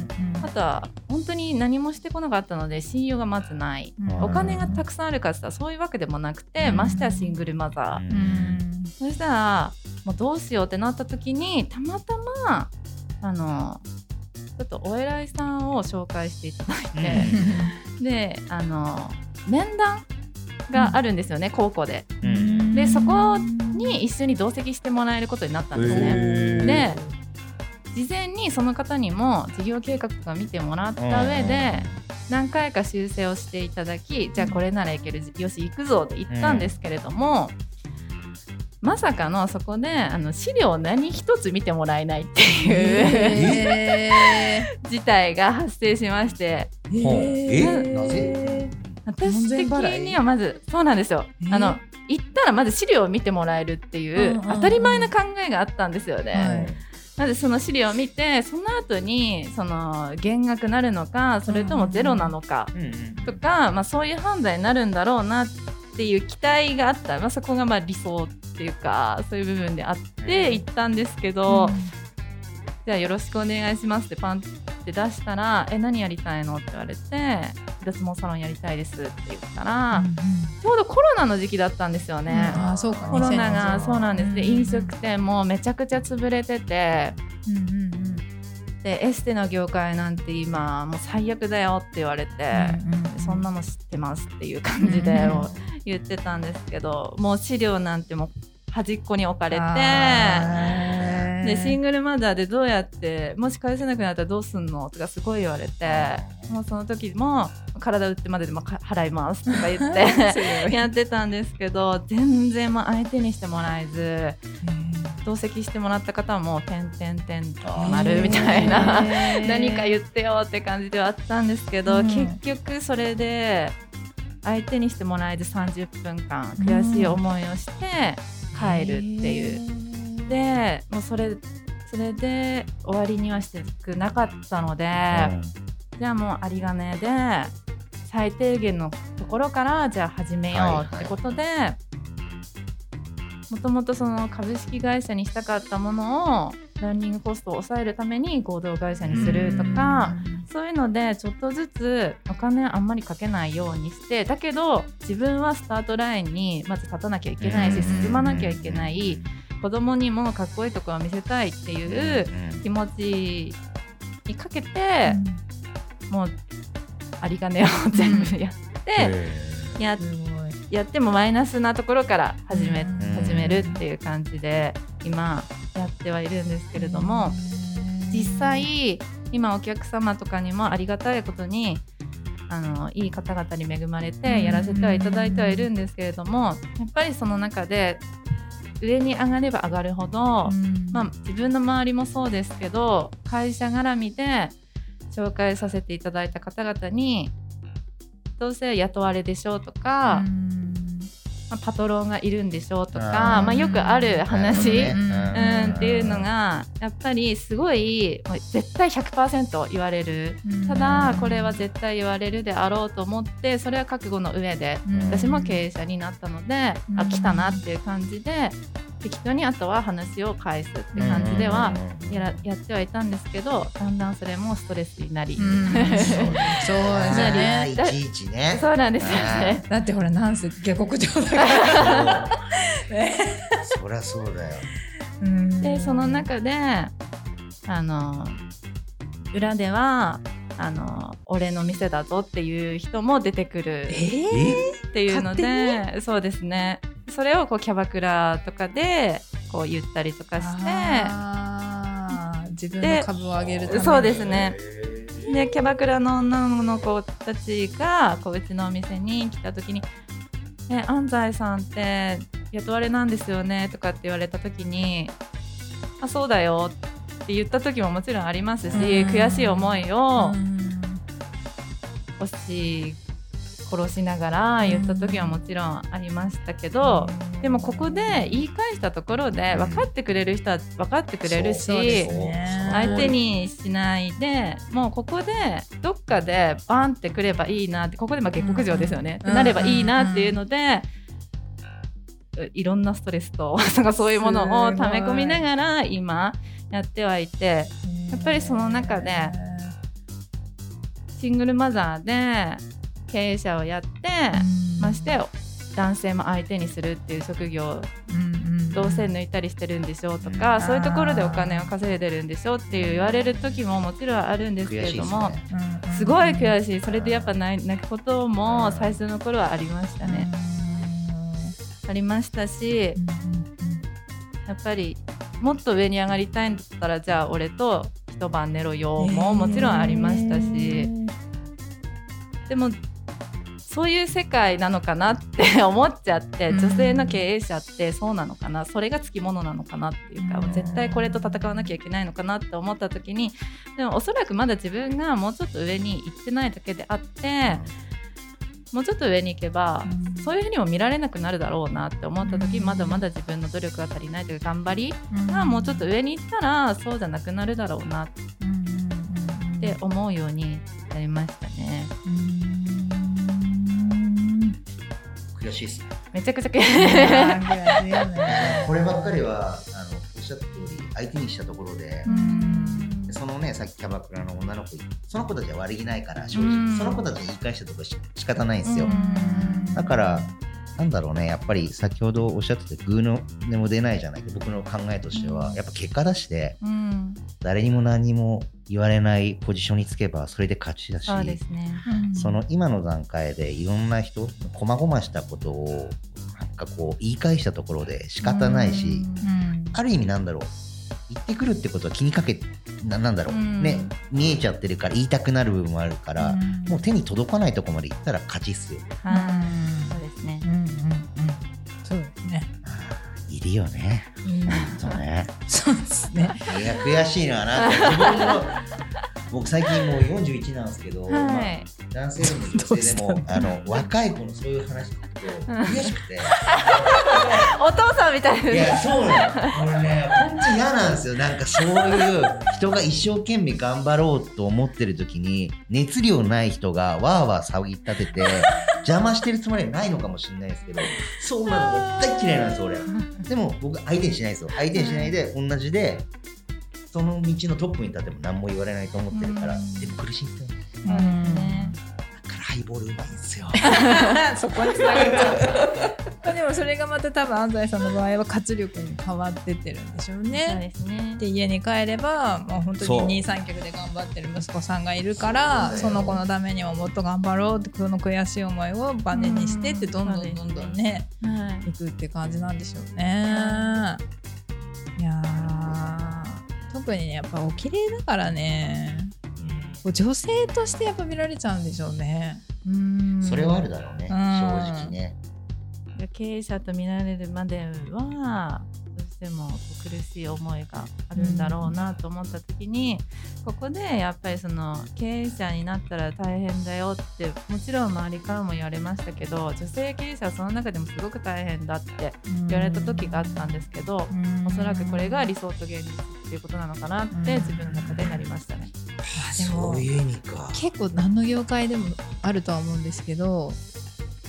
とは本当に何もしてこなかったので信用がまずない、うん。お金がたくさんあるかって言ったらそういうわけでもなくて、うん。ましてやシングルマザー、うん。そしたらもうどうしようってなった時にたまたまあのちょっとお偉いさんを紹介していただいて、であの面談があるんですよね、高校で。うん。でそこに一緒に同席してもらえることになったんですね。で事前にその方にも事業計画とか見てもらった上で何回か修正をしていただきじゃあこれならいけるよし行くぞって言ったんですけれども、まさかのそこであの資料何一つ見てもらえないっていう、え事態が発生しまして。えなぜ？私的にはまずそうなんですよ。えー。あの行ったらまず資料を見てもらえるっていう当たり前な考えがあったんですよね。はいまずその資料を見てその後にその減額なるのかそれともゼロなのかうんうんとか、まあ、そういう判断になるんだろうなっていう期待があった、まあ、そこがまあ理想っていうかそういう部分であって行ったんですけど、じゃあよろしくお願いしますってパンって出したら「え何やりたいの?」って言われて「脱毛サロンやりたいです」って言ったら、ちょうどコロナの時期だったんですよね。あーそうか。コロナが2020そうなんです。でうん飲食店もめちゃくちゃ潰れててうんうんうん。でエステの業界なんて今もう最悪だよって言われて、うんそんなの知ってますっていう感じで言ってたんですけどもう資料なんてもう端っこに置かれて。でシングルマザーでどうやってもし返せなくなったらどうすんの？とかすごい言われてもうその時も体売ってまででもか払いますとか言って やってたんですけど全然もう相手にしてもらえず同席してもらった方はもう「てんてんてん」丸みたいな何か言ってよって感じではあったんですけど、うん。結局それで相手にしてもらえず30分間悔しい思いをして帰るっていう。でもうそれそれで終わりにはしてくなかったので、じゃあもう有り金で最低限のところからじゃあ始めようってことで、もともとその株式会社にしたかったものをランニングコストを抑えるために合同会社にするとかそういうのでちょっとずつお金あんまりかけないようにしてだけど自分はスタートラインにまず立たなきゃいけないし進まなきゃいけない子供にもかっこいいところを見せたいっていう気持ちにかけて、もう有り金を全部やって、ややってもマイナスなところから始め始めるっていう感じで今やってはいるんですけれども実際今お客様とかにもありがたいことにあのいい方々に恵まれてやらせてはいただいてはいるんですけれどもやっぱりその中で上に上がれば上がるほど、まあ、自分の周りもそうですけど会社絡みで紹介させていただいた方々にどうせ雇われでしょうとか、まあ、パトロンがいるんでしょうとかまあ、よくある話、ね、うん。っていうのがやっぱりすごい絶対100%言われる。ただこれは絶対言われるであろうと思ってそれは覚悟の上で私も経営者になったのであ来たなっていう感じで適当にあとは話を返すって感じではやらやってはいたんですけどだんだんそれもストレスになり、うん、そうですね。いちいちね。そうなんですよね。だってほらなんせ下克上だから。そりゃそうだよ。でその中であの裏ではあの俺の店だぞっていう人も出てくるっていうのでそうですね。それをこうキャバクラとかでこう言ったりとかして自分の株を上げるそうですね。でキャバクラの女の子たちがこううちのお店に来た時に「え安西さんって雇われなんですよね」とかって言われた時に「あそうだよ」って言った時ももちろんありますし、悔しい思いを押し殺しながら言った時はもちろんありましたけど、でもここで言い返したところで分かってくれる人は分かってくれるし、相手にしないでもうここでどっかでバンってくればいいなってここでまあ下克上ですよね、なればいいなっていうので。いろんなストレスと そういうものを溜め込みながら今やってはいてやっぱりその中でシングルマザーで経営者をやってまして男性も相手にするっていう職業どうせ抜いたりしてるんでしょうとかそういうところでお金を稼いでるんでしょっていう言われる時ももちろんあるんですけれどもすごい悔しい。それでやっぱ泣くことも最初の頃はありましたね。ありましたしやっぱりもっと上に上がりたいんだったらじゃあ俺と一晩寝ろよももちろんありましたし。でもそういう世界なのかなって思っちゃって女性の経営者ってそうなのかなそれがつきものなのかなっていうか絶対これと戦わなきゃいけないのかなって思った時にでもおそらくまだ自分がもうちょっと上に行ってないだけであってもうちょっと上に行けば、うん、そういうふうにも見られなくなるだろうなって思った時、うん、まだまだ自分の努力が足りないというか頑張りがもうちょっと上に行ったらそうじゃなくなるだろうなって思うようになりましたね。悔しいですね。めちゃくちゃ悔しい。こればっかりはあのおっしゃった通り相手にしたところで。そのねさっきキャバクラの女の子その子たちは悪気ないから正直その子たちに言い返したとかし仕方ないんですよ。だからなんだろうねやっぱり先ほどおっしゃってたグーのでも出ないじゃないか僕の考えとしてはやっぱ結果出して誰にも何にも言われないポジションにつけばそれで勝ちだしそ,、ね、その今の段階でいろんな人こまごましたことをなんかこう言い返したところで仕方ないしある意味なんだろう言ってくるってことは気にかけななんだろう、うん、ね見えちゃってるから言いたくなる部分もあるから、うん、もう手に届かないとこまで行ったら勝ちっすよ。そうですね。うんうんうん。そうですね。いるよね。そうね。そうですね。いや悔しいのはな自分の僕最近もう41なんですけど、はい、まあ、男性でも女性でもあの若い子のそういう話聞くと悔しくて。お父さんみたいいやそうなの。これね本当に嫌なんですよ。なんかそういう人が一生懸命頑張ろうと思ってる時に熱量ない人がわーわー騒ぎ立てて邪魔してるつもりはないのかもしれないですけどそうなのが大嫌いなんですよ俺でも僕相手にしないですよ。相手にしないで同じでその道のトップに立っても何も言われないと思ってるから、でも苦しいんですよね。うん。ハイボールうまいんですよ。そこにつながっちゃうでもそれがまた多分安西さんの場合は活力に変わってってるんでしょうそうね。ですね。で家に帰ればもう本当に二三脚で頑張ってる息子さんがいるからそその子のためにももっと頑張ろうってこの悔しい思いをバネにしてってどんどんどんどんねはいいくって感じなんでしょうね。いやー特にねやっぱお綺麗だからね。こう女性としてやっぱ見られちゃうんでしょうね。うん。それはあるだろうね、うん。正直ね。経営者と見られるまではどうしてもこう苦しい思いがあるんだろうなと思った時に、ここでやっぱりその経営者になったら大変だよってもちろん周りからも言われましたけど女性経営者はその中でもすごく大変だって言われた時があったんですけど、おそらくこれが理想と現実っていうことなのかなって自分の中でなりましたね。でもそういう意味か。結構何の業界でもあるとは思うんですけど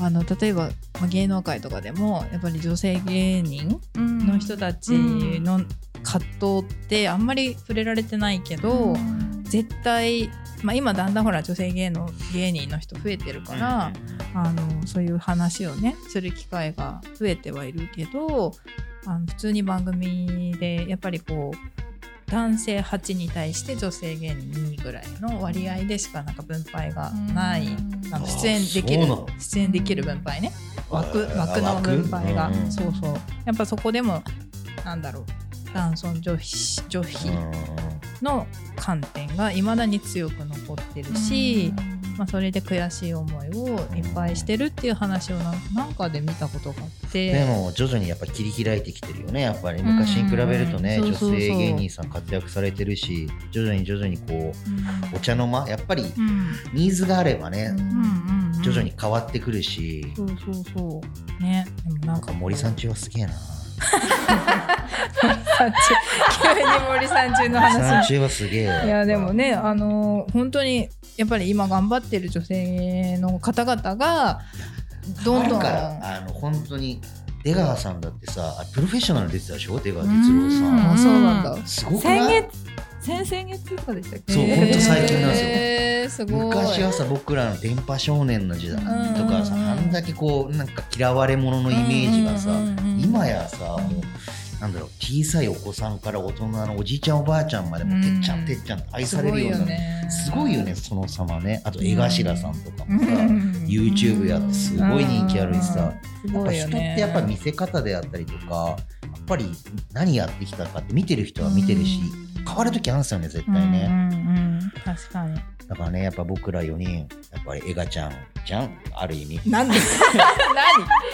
あの例えば、まあ、芸能界とかでもやっぱり女性芸人の人たちの葛藤ってあんまり触れられてないけど、絶対、まあ、今だんだんほら女性芸能芸人の人増えてるから、あのそういう話をねする機会が増えてはいるけどあの普通に番組でやっぱりこう男性8に対して女性芸人2ぐらいの割合でしかなんか分配がない、うんあのあ出演できる出演できる分配ね。枠あ枠の分配が、そうそう。やっぱそこでもなんだろう男尊女卑女卑の観点がいまだに強く残ってるし、まあ、それで悔しい思いをいっぱいしてるっていう話をなんかで見たことがあって。でも徐々にやっぱ切り開いてきてるよねやっぱり。昔に比べるとね女性芸人さん活躍されてるし徐々に徐々にこうお茶の間やっぱりうん。ニーズがあればね徐々に変わってくるし。そうそうそう。ね。でもななんか森さん中はすげえな急に森さん中の森さん話中はすげえいやでもねあのー本当にやっぱり今頑張ってる女性の方々がどんどん。あの本当に出川さんだってさあプロフェッショナル出てたでしょ？出川哲朗さあん。そうなんだ。すごくない？先月先々月とかでしたっけ？そうほんと最近なんですよ。へーすごい。昔はさ僕らの電波少年の時代とかさ、うん。うんうんあんだけこうなんか嫌われ者のイメージがさ、うんうんうんうん。今やさもうなんだろう小さいお子さんから大人のおじいちゃんおばあちゃんまでも、うんてっちゃんてっちゃんって愛されるようになるね。すごいよねその様ね。あと江頭さんとかもさ、うん YouTube やってすごい人気あるしさ、すやっぱ人ってやっぱ見せ方であったりとかやっぱり何やってきたかって見てる人は見てるし、変わる時あるんですよね絶対ね、うんうんうん。確かに。だからねやっぱ僕ら4人やっぱりエガちゃんじゃん？ある意味。なんで？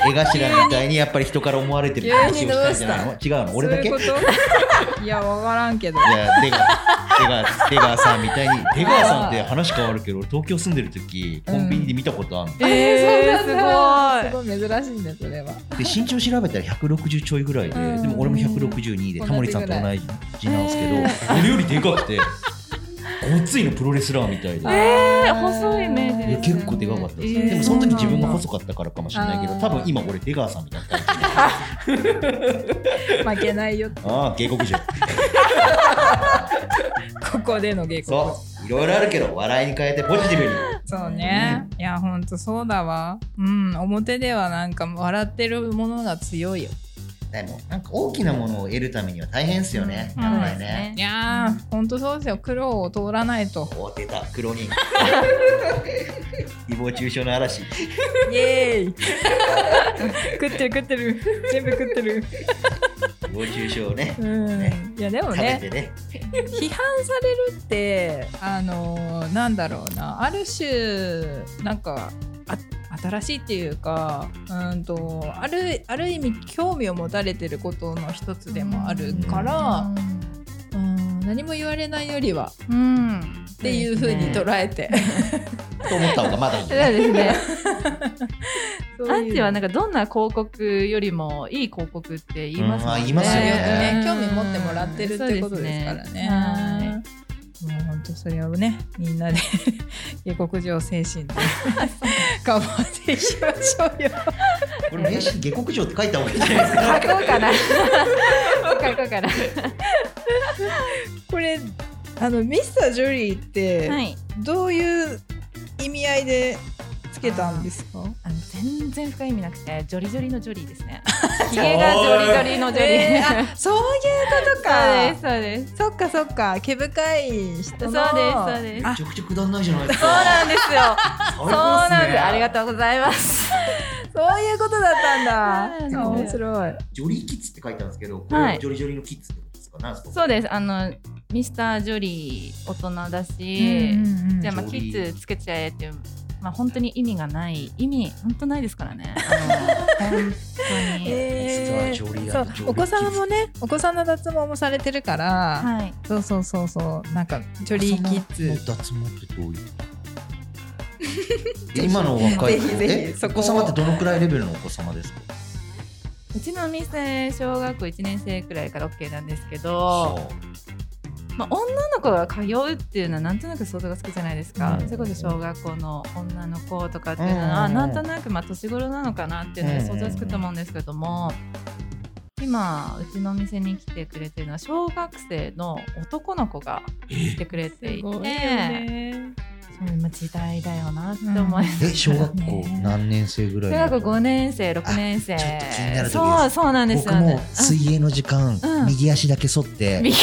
江頭みたいにやっぱり人から思われてる話をしたいんじゃないの？違うの？俺だけ？いそういうこと？いやわからんけど。や出川出川出川さんみたいに出川さんって話変わるけど俺東京住んでる時コンビニで見たことあるの、えーそうなんだ。すごい。珍しいねそれは。で身長調べたら160ちょいぐらいで、うん。でも俺も162でタモリさんと同じなんですけど俺よりでかくてごっついのプロレスラーみたいで。えー細いイメージです結構でかかったです、えーでもその時自分が細かったからかもしれないけど多分今俺出川さんみたいな感じ負けないよああ警告状ここでの稽古そう。いろいろあるけど笑いに変えてポジティブに。そうね。いやほんとそうだわ。うん。表ではなんか笑ってるものが強いよでもなんか大きなものを得るためには大変ですよね、うん。やっぱりね、いやーほんとそうですよ。苦労を通らないと。お出た。黒人。誹謗中傷の嵐。イエーイ。食ってる食ってる。全部食ってる。誹謗中傷をね。うん。いやでも食べねてね。批判されるってあのーなんだろうな。ある種なんかあ新しいっていうかうんとあるある意味興味を持たれてることの一つでもあるから、うん、何も言われないよりはうんっていうふうに捉えて、と思った方がまだいいそうですね。アンチはなん。かどん。な広告よりもいい広告って言いますもん。ね。うん。あ言いますよねね興味持ってもらってるってことですからね。はいもう本当それをねみんなで 下克上精神で 頑張っていきましょうよ。これ名刺下克上って書いた方がいいんじゃないですか書こうかな。書こうかな。これあのミスタージョリーってはい。どういう意味合いでつけたんですか？あの全然深い意味なくてジョリジョリのジョリーですね。ひげがジョリジョリのジョリー。えーあそういうことか。そうですそっかそっか毛深い人そうのですそうです。あめちゃくちゃくだんないじゃないですそうかなんですよ。そうなんです。ありがととうございます。そういうことだったんだ。面白い。うジョリーキッズって書いてあるんですけどこれはジョリジョリのキッズってことですか？なんですか？そうです。あのミスタージョリー大人だし、じゃあまあキジョリーッズつけちゃえっていう。まあ本当に意味がない意味本当ないですからね。あの本当に。え実はジョリーそうジョリーお子さんもねお子さんの脱毛もされてるから、はい。そうそうそうそうなんかジョリーキッズ。脱毛ってどういう？今の若い子ぜひぜひえ？そこ。をお子様ってどのくらいレベルのお子様ですか？うちのお店小学校1年生くらいから OK なんですけど、まあ、女の子が通うっていうのはなんとなく想像がつくじゃないですか、うん。それこそ小学校の女の子とかっていうのは、うんなんとなくまあ年頃なのかなっていうので想像つくと思うんですけども、今うちのお店に来てくれてるのは小学生の男の子が来てくれていてすごいよねそう今時代だよなって思います、え小学校何年生ぐらい小学校5年生6年生。あちょっと気になる時。ですそうそうなんです僕よね。も水泳の時間、うん。右足だけ反って、右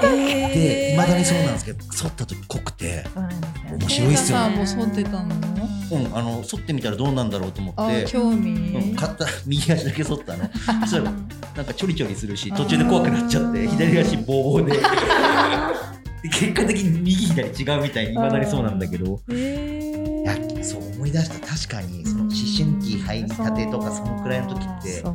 でいまだにそうなんですけど反った時濃くて、そう面白いっすよね。さんも剃ってたの？うん、あの反ってみたらどうなんだろうと思あって。興味、うん、買った右足だけ反ったの。そしたらなんかちょりちょりするし途中で怖くなっちゃって左足ボーボーでで結果的に右左違うみたいにいまだにそうなんだけど。いやそう思い出した。確かにその思春期入りたてとかそのくらいの時ってちょ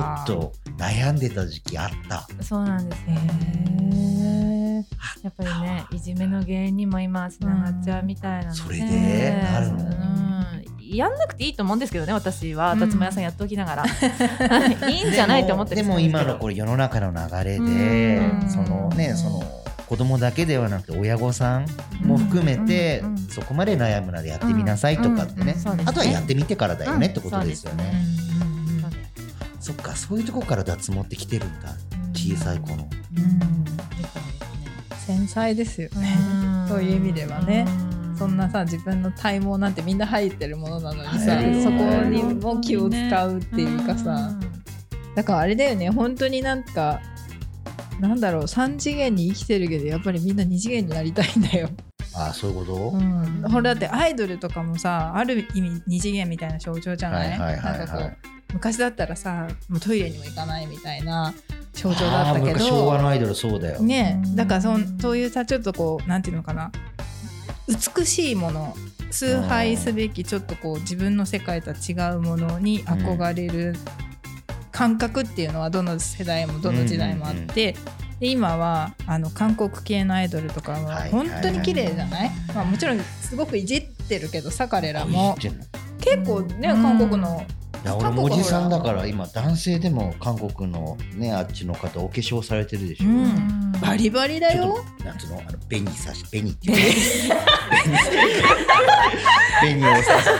っと悩んでた時期あった。そうなんですへね。ーやっぱりね、いじめの原因にも今つながっちゃうみたいなので、それでなるの？うん。やんなくていいと思うんですけどね、私は。うん。脱毛屋さんやっておきながら、いいんじゃないと思ってでるもでも今のこれ世の中の流れでうん。そのねその子供だけではなくて親御さんも含めてうんうんそこまで悩むならやってみなさいとかってね。うんうんそうですね。あとはやってみてからだよねってことですようんねうんうんそっかそういうとこから脱毛ってきてるんだ。小さい子の。繊細ですよね。そういう意味ではね。そんなさ自分の体毛なんてみんな入ってるものなのにさ、はい。そこにも気を使うっていうかさ、だからあれだよね。本当になんかなんだろう3次元に生きてるけどやっぱりみんな2次元になりたいんだよ。ああそういうこと？うん、ほらだってアイドルとかもさある意味2次元みたいな象徴じゃない,、昔だったらさもうトイレにも行かないみたいな象徴だったけ昔昭和どのアイドルそうだよ。ねうん。だからそんそういうさちょっとこうなんていうのかな美しいもの崇拝すべきちょっとこう自分の世界とは違うものに憧れる感覚っていうのはどの世代もどの時代もあって、で今はあの韓国系のアイドルとかははい本当に綺麗じゃない、まあ、もちろんすごくいじってるけどさ彼らも。結構ね、うん。韓国のいや俺もおじさんだから今男性でも韓国のねあっちの方お化粧されてるでしょ、うん。バリバリだよ。となんつうの？あの紅さし紅っていうの 紅を刺す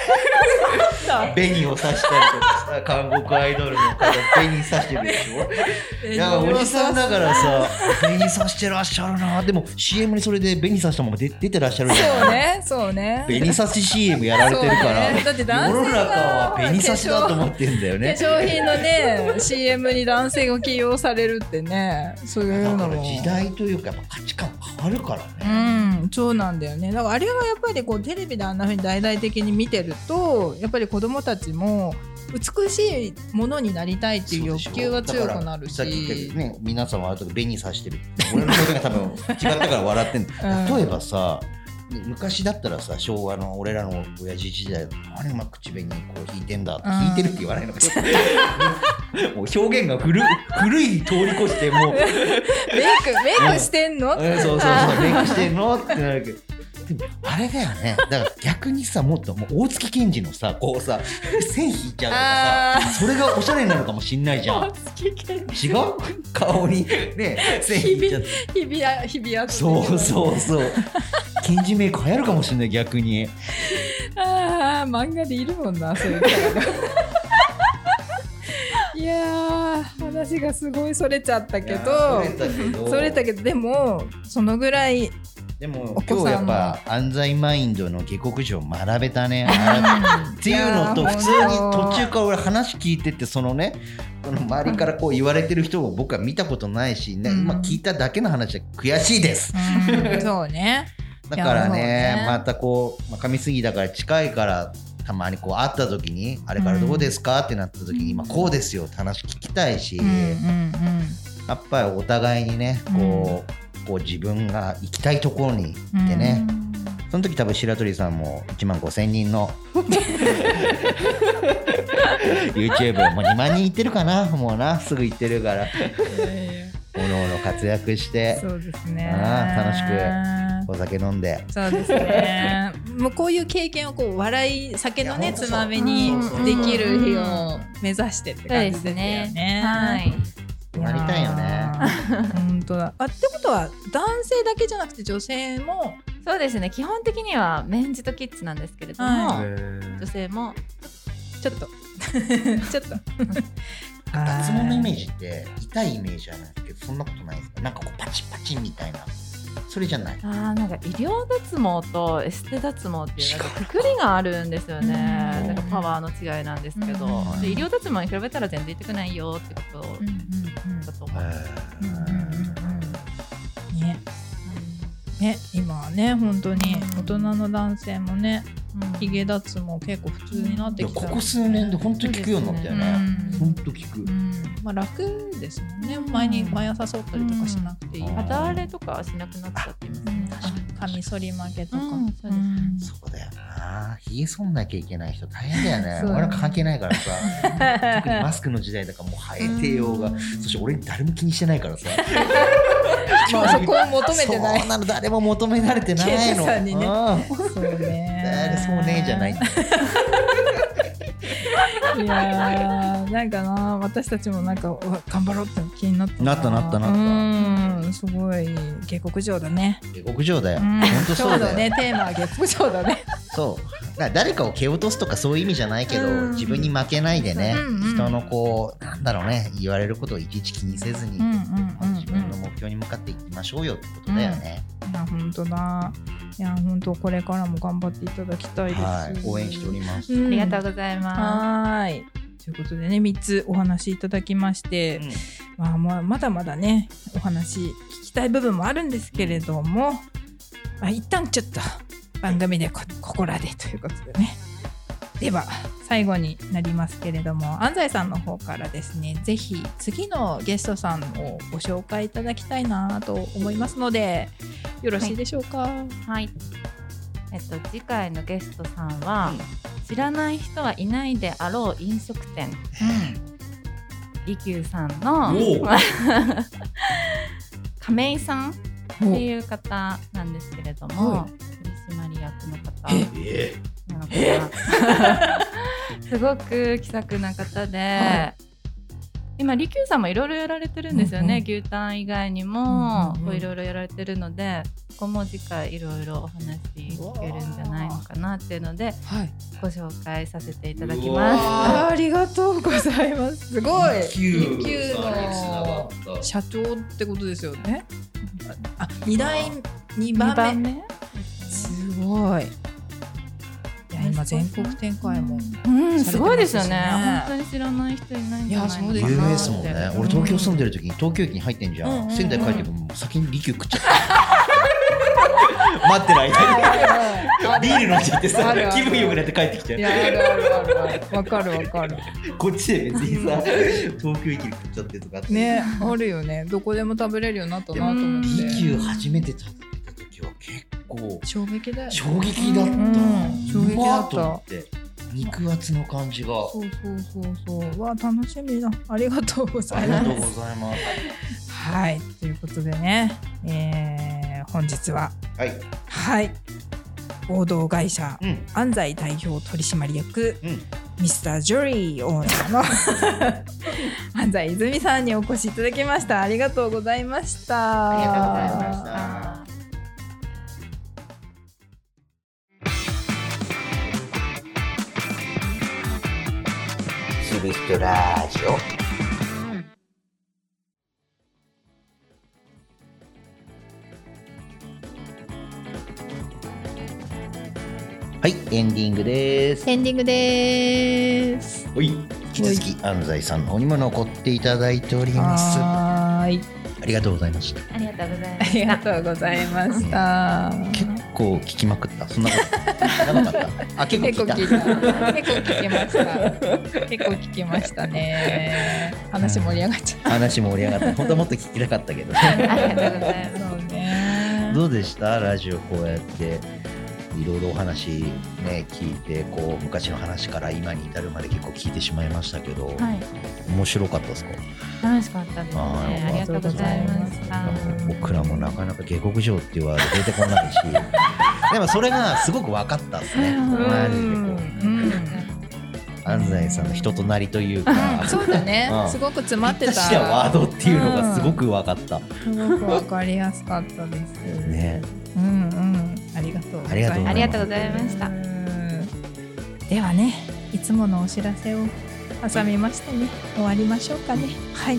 紅を刺したりとかさ 韓国アイドルの方紅刺してるでしょ？いやおじさんだからさ紅刺してらっしゃるなでも CM にそれで紅刺したまま出出てらっしゃるじゃそうないねそうね。紅刺し CM やられてるから、そうねだって男世の中は紅刺しだと思ってんだよね。化粧品のね CM に男性が起用されるってねそういうだのも時代というかやっぱ価値観変わるからうね、んそうなんだよね。だからあれはやっぱりこうテレビであんなふうに大々的に見てるとやっぱり子供たちも美しいものになりたいっていう欲求は強くなるし。さっき言ったけどね皆さんはあと紅刺してる俺の表現が多分違ったから笑ってんだ、うん。例えばさ昔だったらさ昭和の俺らの親父時代何お前口紅こう引いてんだってうん引いてるって言わないのか。もう表現が古い古い通り越してもう。メイクメイクしてんの、うんそうそうそうメイクしてんの？ってなるけどあれだよね。だから逆にさもっともう大月健二のさこうさ線引いちゃうとかさそれがおしゃれになるかもしんないじゃん。違う？顔にね線引いちゃって日々や日々やそうそうそう。ケンジメイク流行るかもしんない逆に。ああ漫画でいるもんなそういうキャラがいやー話がすごいそれちゃったけど。いやそれたけど。それたけどでもそのぐらいでも今日やっぱ安西マインドの下克上学べたね。っていうのと普通に途中から俺話聞いててそのねこの周りからこう言われてる人を僕は見たことないしね、うん。今聞いただけの話は悔しいです。うん。そうね。だからねね。またこう、まあ、上杉だから近いからたまにこう会った時に「あれからどうですか?」ってなった時に「今こうですよ」って話聞きたいし、うんうんやっぱりお互いにねこう,、こう自分が行きたいところに行ってね、その時多分白鳥さんも1万5千人の YouTube もう2万人いってるかな。もうなすぐ行ってるから。おのおの活躍して。そうですね。楽しくお酒飲んで。そうですね。もうこういう経験をこう笑い酒のねつまみにうんできる日を目指してって感じですよね。はいなりたいよね本当だ。あってことは男性だけじゃなくて女性も？そうですね。基本的にはメンズとキッズなんですけれども、は女性もちょっと。ちょっと。脱毛のイメージって痛いイメージはないけどそんなことないですか？なんかこうパチパチみたいなそれじゃない。あーなんか医療脱毛とエステ脱毛っていうなんかくくりがあるんですよね。うん。なんかパワーの違いなんですけど、うん。で医療脱毛に比べたら全然痛くないよってことだと思うんうん。ね。ね今はね本当に大人の男性もねうん。ヒゲ脱毛結構普通になってきた。いやここ数年で本当に効くようになったよね。うん。本当効く。うん。まあ楽ですもんね。前に毎朝剃ったりとかしなくていい、うん。肌荒れとかはしなくなっちゃってますねカミソリ負けとか、うんそうです。ん。そうだよな。ひげ剃んなきゃいけない人大変だよね。そう。俺ら関係ないからさ。特にマスクの時代だからもう生えてようが。うん。そして俺誰も気にしてないからさまあそこを求めてない。そうなの誰も求められてないの。ね。うん。そうね。誰そうねじゃない。いやーなんかな私たちもなんか頑張ろうって気になったな。ったなったなった。うんすごい。下克上だね。下克上だよ。うん。本当そうだよ。ね。テーマは下克上だねそう。だ誰かを蹴落とすとかそういう意味じゃないけど、うん。自分に負けないでね、うんうん。人のこうなんだろうね言われることをいちいち気にせずに、うんうんうん自分の目標に向かっていきましょうよってことだよね、いや本当だ。いや本当これからも頑張っていただきたいです、はい。応援しております、うん。ありがとうございまはーい。ということでね3つお話いただきまして、まあ、まあまだまだねお話聞きたい部分もあるんですけれども、まあ、一旦ちょっと番組でこここらでということでね。では最後になりますけれども安西さんの方からですねぜひ次のゲストさんをご紹介いただきたいなと思いますのでよろしいでしょうか、すはい。えっと次回のゲストさんは、知らない人はいないであろう飲食店。利休さんの 亀井さんっおていう方なんですけれども、役の方え？なのかな。すごく気さくな方で、は今利休さんもいろいろやられてるんですよね、うんうん。牛タン以外にもいろいろやられてるのでここも次回いろいろお話聞けるんじゃないのかなっていうのではい、ご紹介させていただきうます。ありがとうございます。すごい。利休のった。社長ってことですよね。あ二代二2番目。番目？すごい。いや今全国展開も。うん、すごいですよね。本当に知らない人いないんじゃない有名ですもんね。うん俺東京住んでる時に東京駅に入ってんじゃん、仙台帰ってもう先に利休食っちゃった。待ってる間に。ビール飲んじゃってさ気分よくなって帰ってきちゃいうわかるわかる。こっちで別にさ東京駅に食っちゃってとかって。ねあるよね。どこでも食べれるようになったなと思っ利て休初めて食べた時は結構衝撃だよね衝撃だった、うん衝撃だった肉厚の感じが。そうそうそうそう。わ楽しみだ。ありがとうございます。ありがとうございます。はいということでね、えー、本日ははい。はい合同会社うん。安西代表取締役うん。ミスタージョリーオーナーの 安西泉さんにお越しいただきましたありがとうございましたありがとうございましたた。する人ラジオ。はい、エンディングです。エンディングですはい、引き続き安西さんの方にも残っていただいております。あはーいりがとうございました。ありがとうございまありがした。とうございました結構聞きまくった。そんなことなかった。あ、結構聞いた。結構聞きました結構聞きましたね話盛り上がっちゃ 話盛り上がった。本当はもっと聞きたかったけど。ありがとうございます。うそうねどうでした？ラジオこうやっていろいろお話ね聞いてこう昔の話から今に至るまで結構聞いてしまいましたけど、はい、面白かったですか？楽しかったですね。ありがとうございました。僕らもなかなか下克上って言われて出てこないし。でもそれがすごく分かったですね。うん。マジでこう。ん。う安西さんの人となりというか。そうだね。うん。すごく詰まってた。たワードっていうのがすごく分かった、すごくわかりやすかったです。ね。うんうん、ありがとうございます。ありがとうございましたうんではね、いつものお知らせを挟みましてね、終わりましょうかね。はい。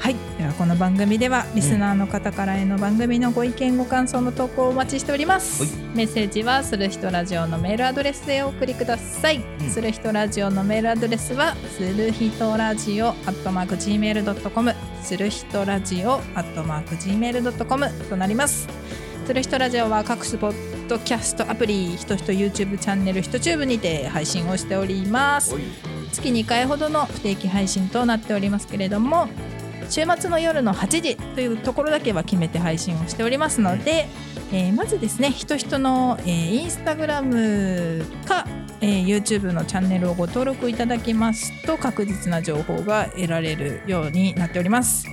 はい、ではこの番組ではリスナーの方からへの番組のご意見ご感想の投稿をお待ちしております、はい。メッセージはする人ラジオのメールアドレスでお送りください、うん。する人ラジオのメールアドレスはする人ラジオアットマーク Gmail.com する人ラジオアットマーク Gmail.com となりますする人ラジオは各種ポッドキャストアプリひとひと YouTube チャンネルひとチューブにて配信をしております。月2回ほどの不定期配信となっておりますけれども週末の夜の8時というところだけは決めて配信をしておりますので、えーまずですねひとひとの、えーインスタグラムか、えー YouTube のチャンネルをご登録いただきますと確実な情報が得られるようになっております。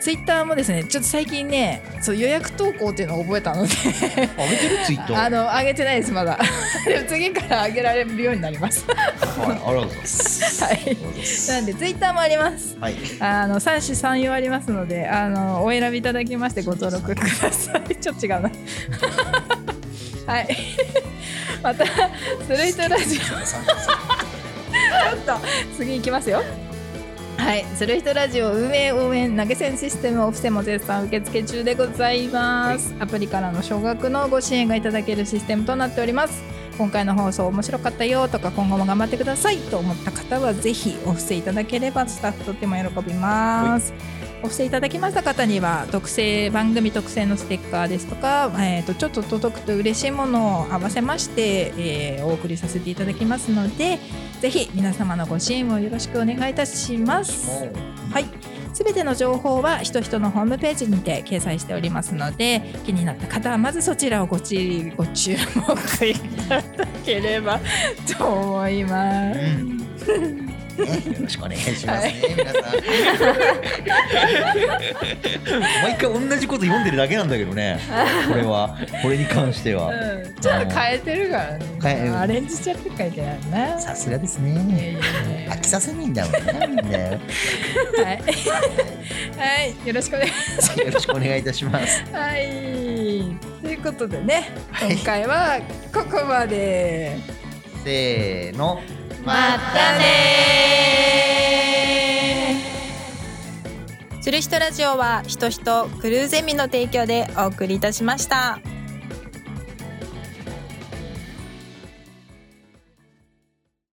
ツイッターもですねちょっと最近ねそう予約投稿っていうのを覚えたのであげてる？ツイー。ト あの上げてないですまだ。でも次から上げられるようになります。はいありがとうございます。はい。なんでツイッターもあります。はい。あの三種三様ありますのであのお選びいただきましてご登録ください。ちょっと違うな。はい。また「スルイトラジオ」ちょっと次いきますよ。はい、スルイトラジオ運営応援投げ銭システムお布施も絶賛受付中でございます、アプリからの少額のご支援がいただけるシステムとなっております。今回の放送面白かったよとか今後も頑張ってくださいと思った方はぜひお布施いただければスタッフとっても喜びます、お布施いただきました方には特製番組特製のステッカーですとか、えー、とちょっと届くと嬉しいものを合わせまして、えーお送りさせていただきますのでぜひ皆様のご支援をよろしくお願いいたします。はい。すべての情報はひとひとのホームページにて掲載しておりますので気になった方はまずそちらをごちご注目いただければと思います。うんね、よろしくお願いしますね、皆さん。毎回同じこと読んでるだけなんだけどね、これは、これに関しては。うん、ちょっと変えてるから変えね。アレンジしちゃってるからいけないな。さすがですいやいね。飽きさせないんだもんねはい。はい、よろしくお願いします。ろしくお願いいたします。はい。ということでね、はい今回はここまで。せーの。またねつる人ラジオはひとひとクルーゼミの提供でお送りいたしました。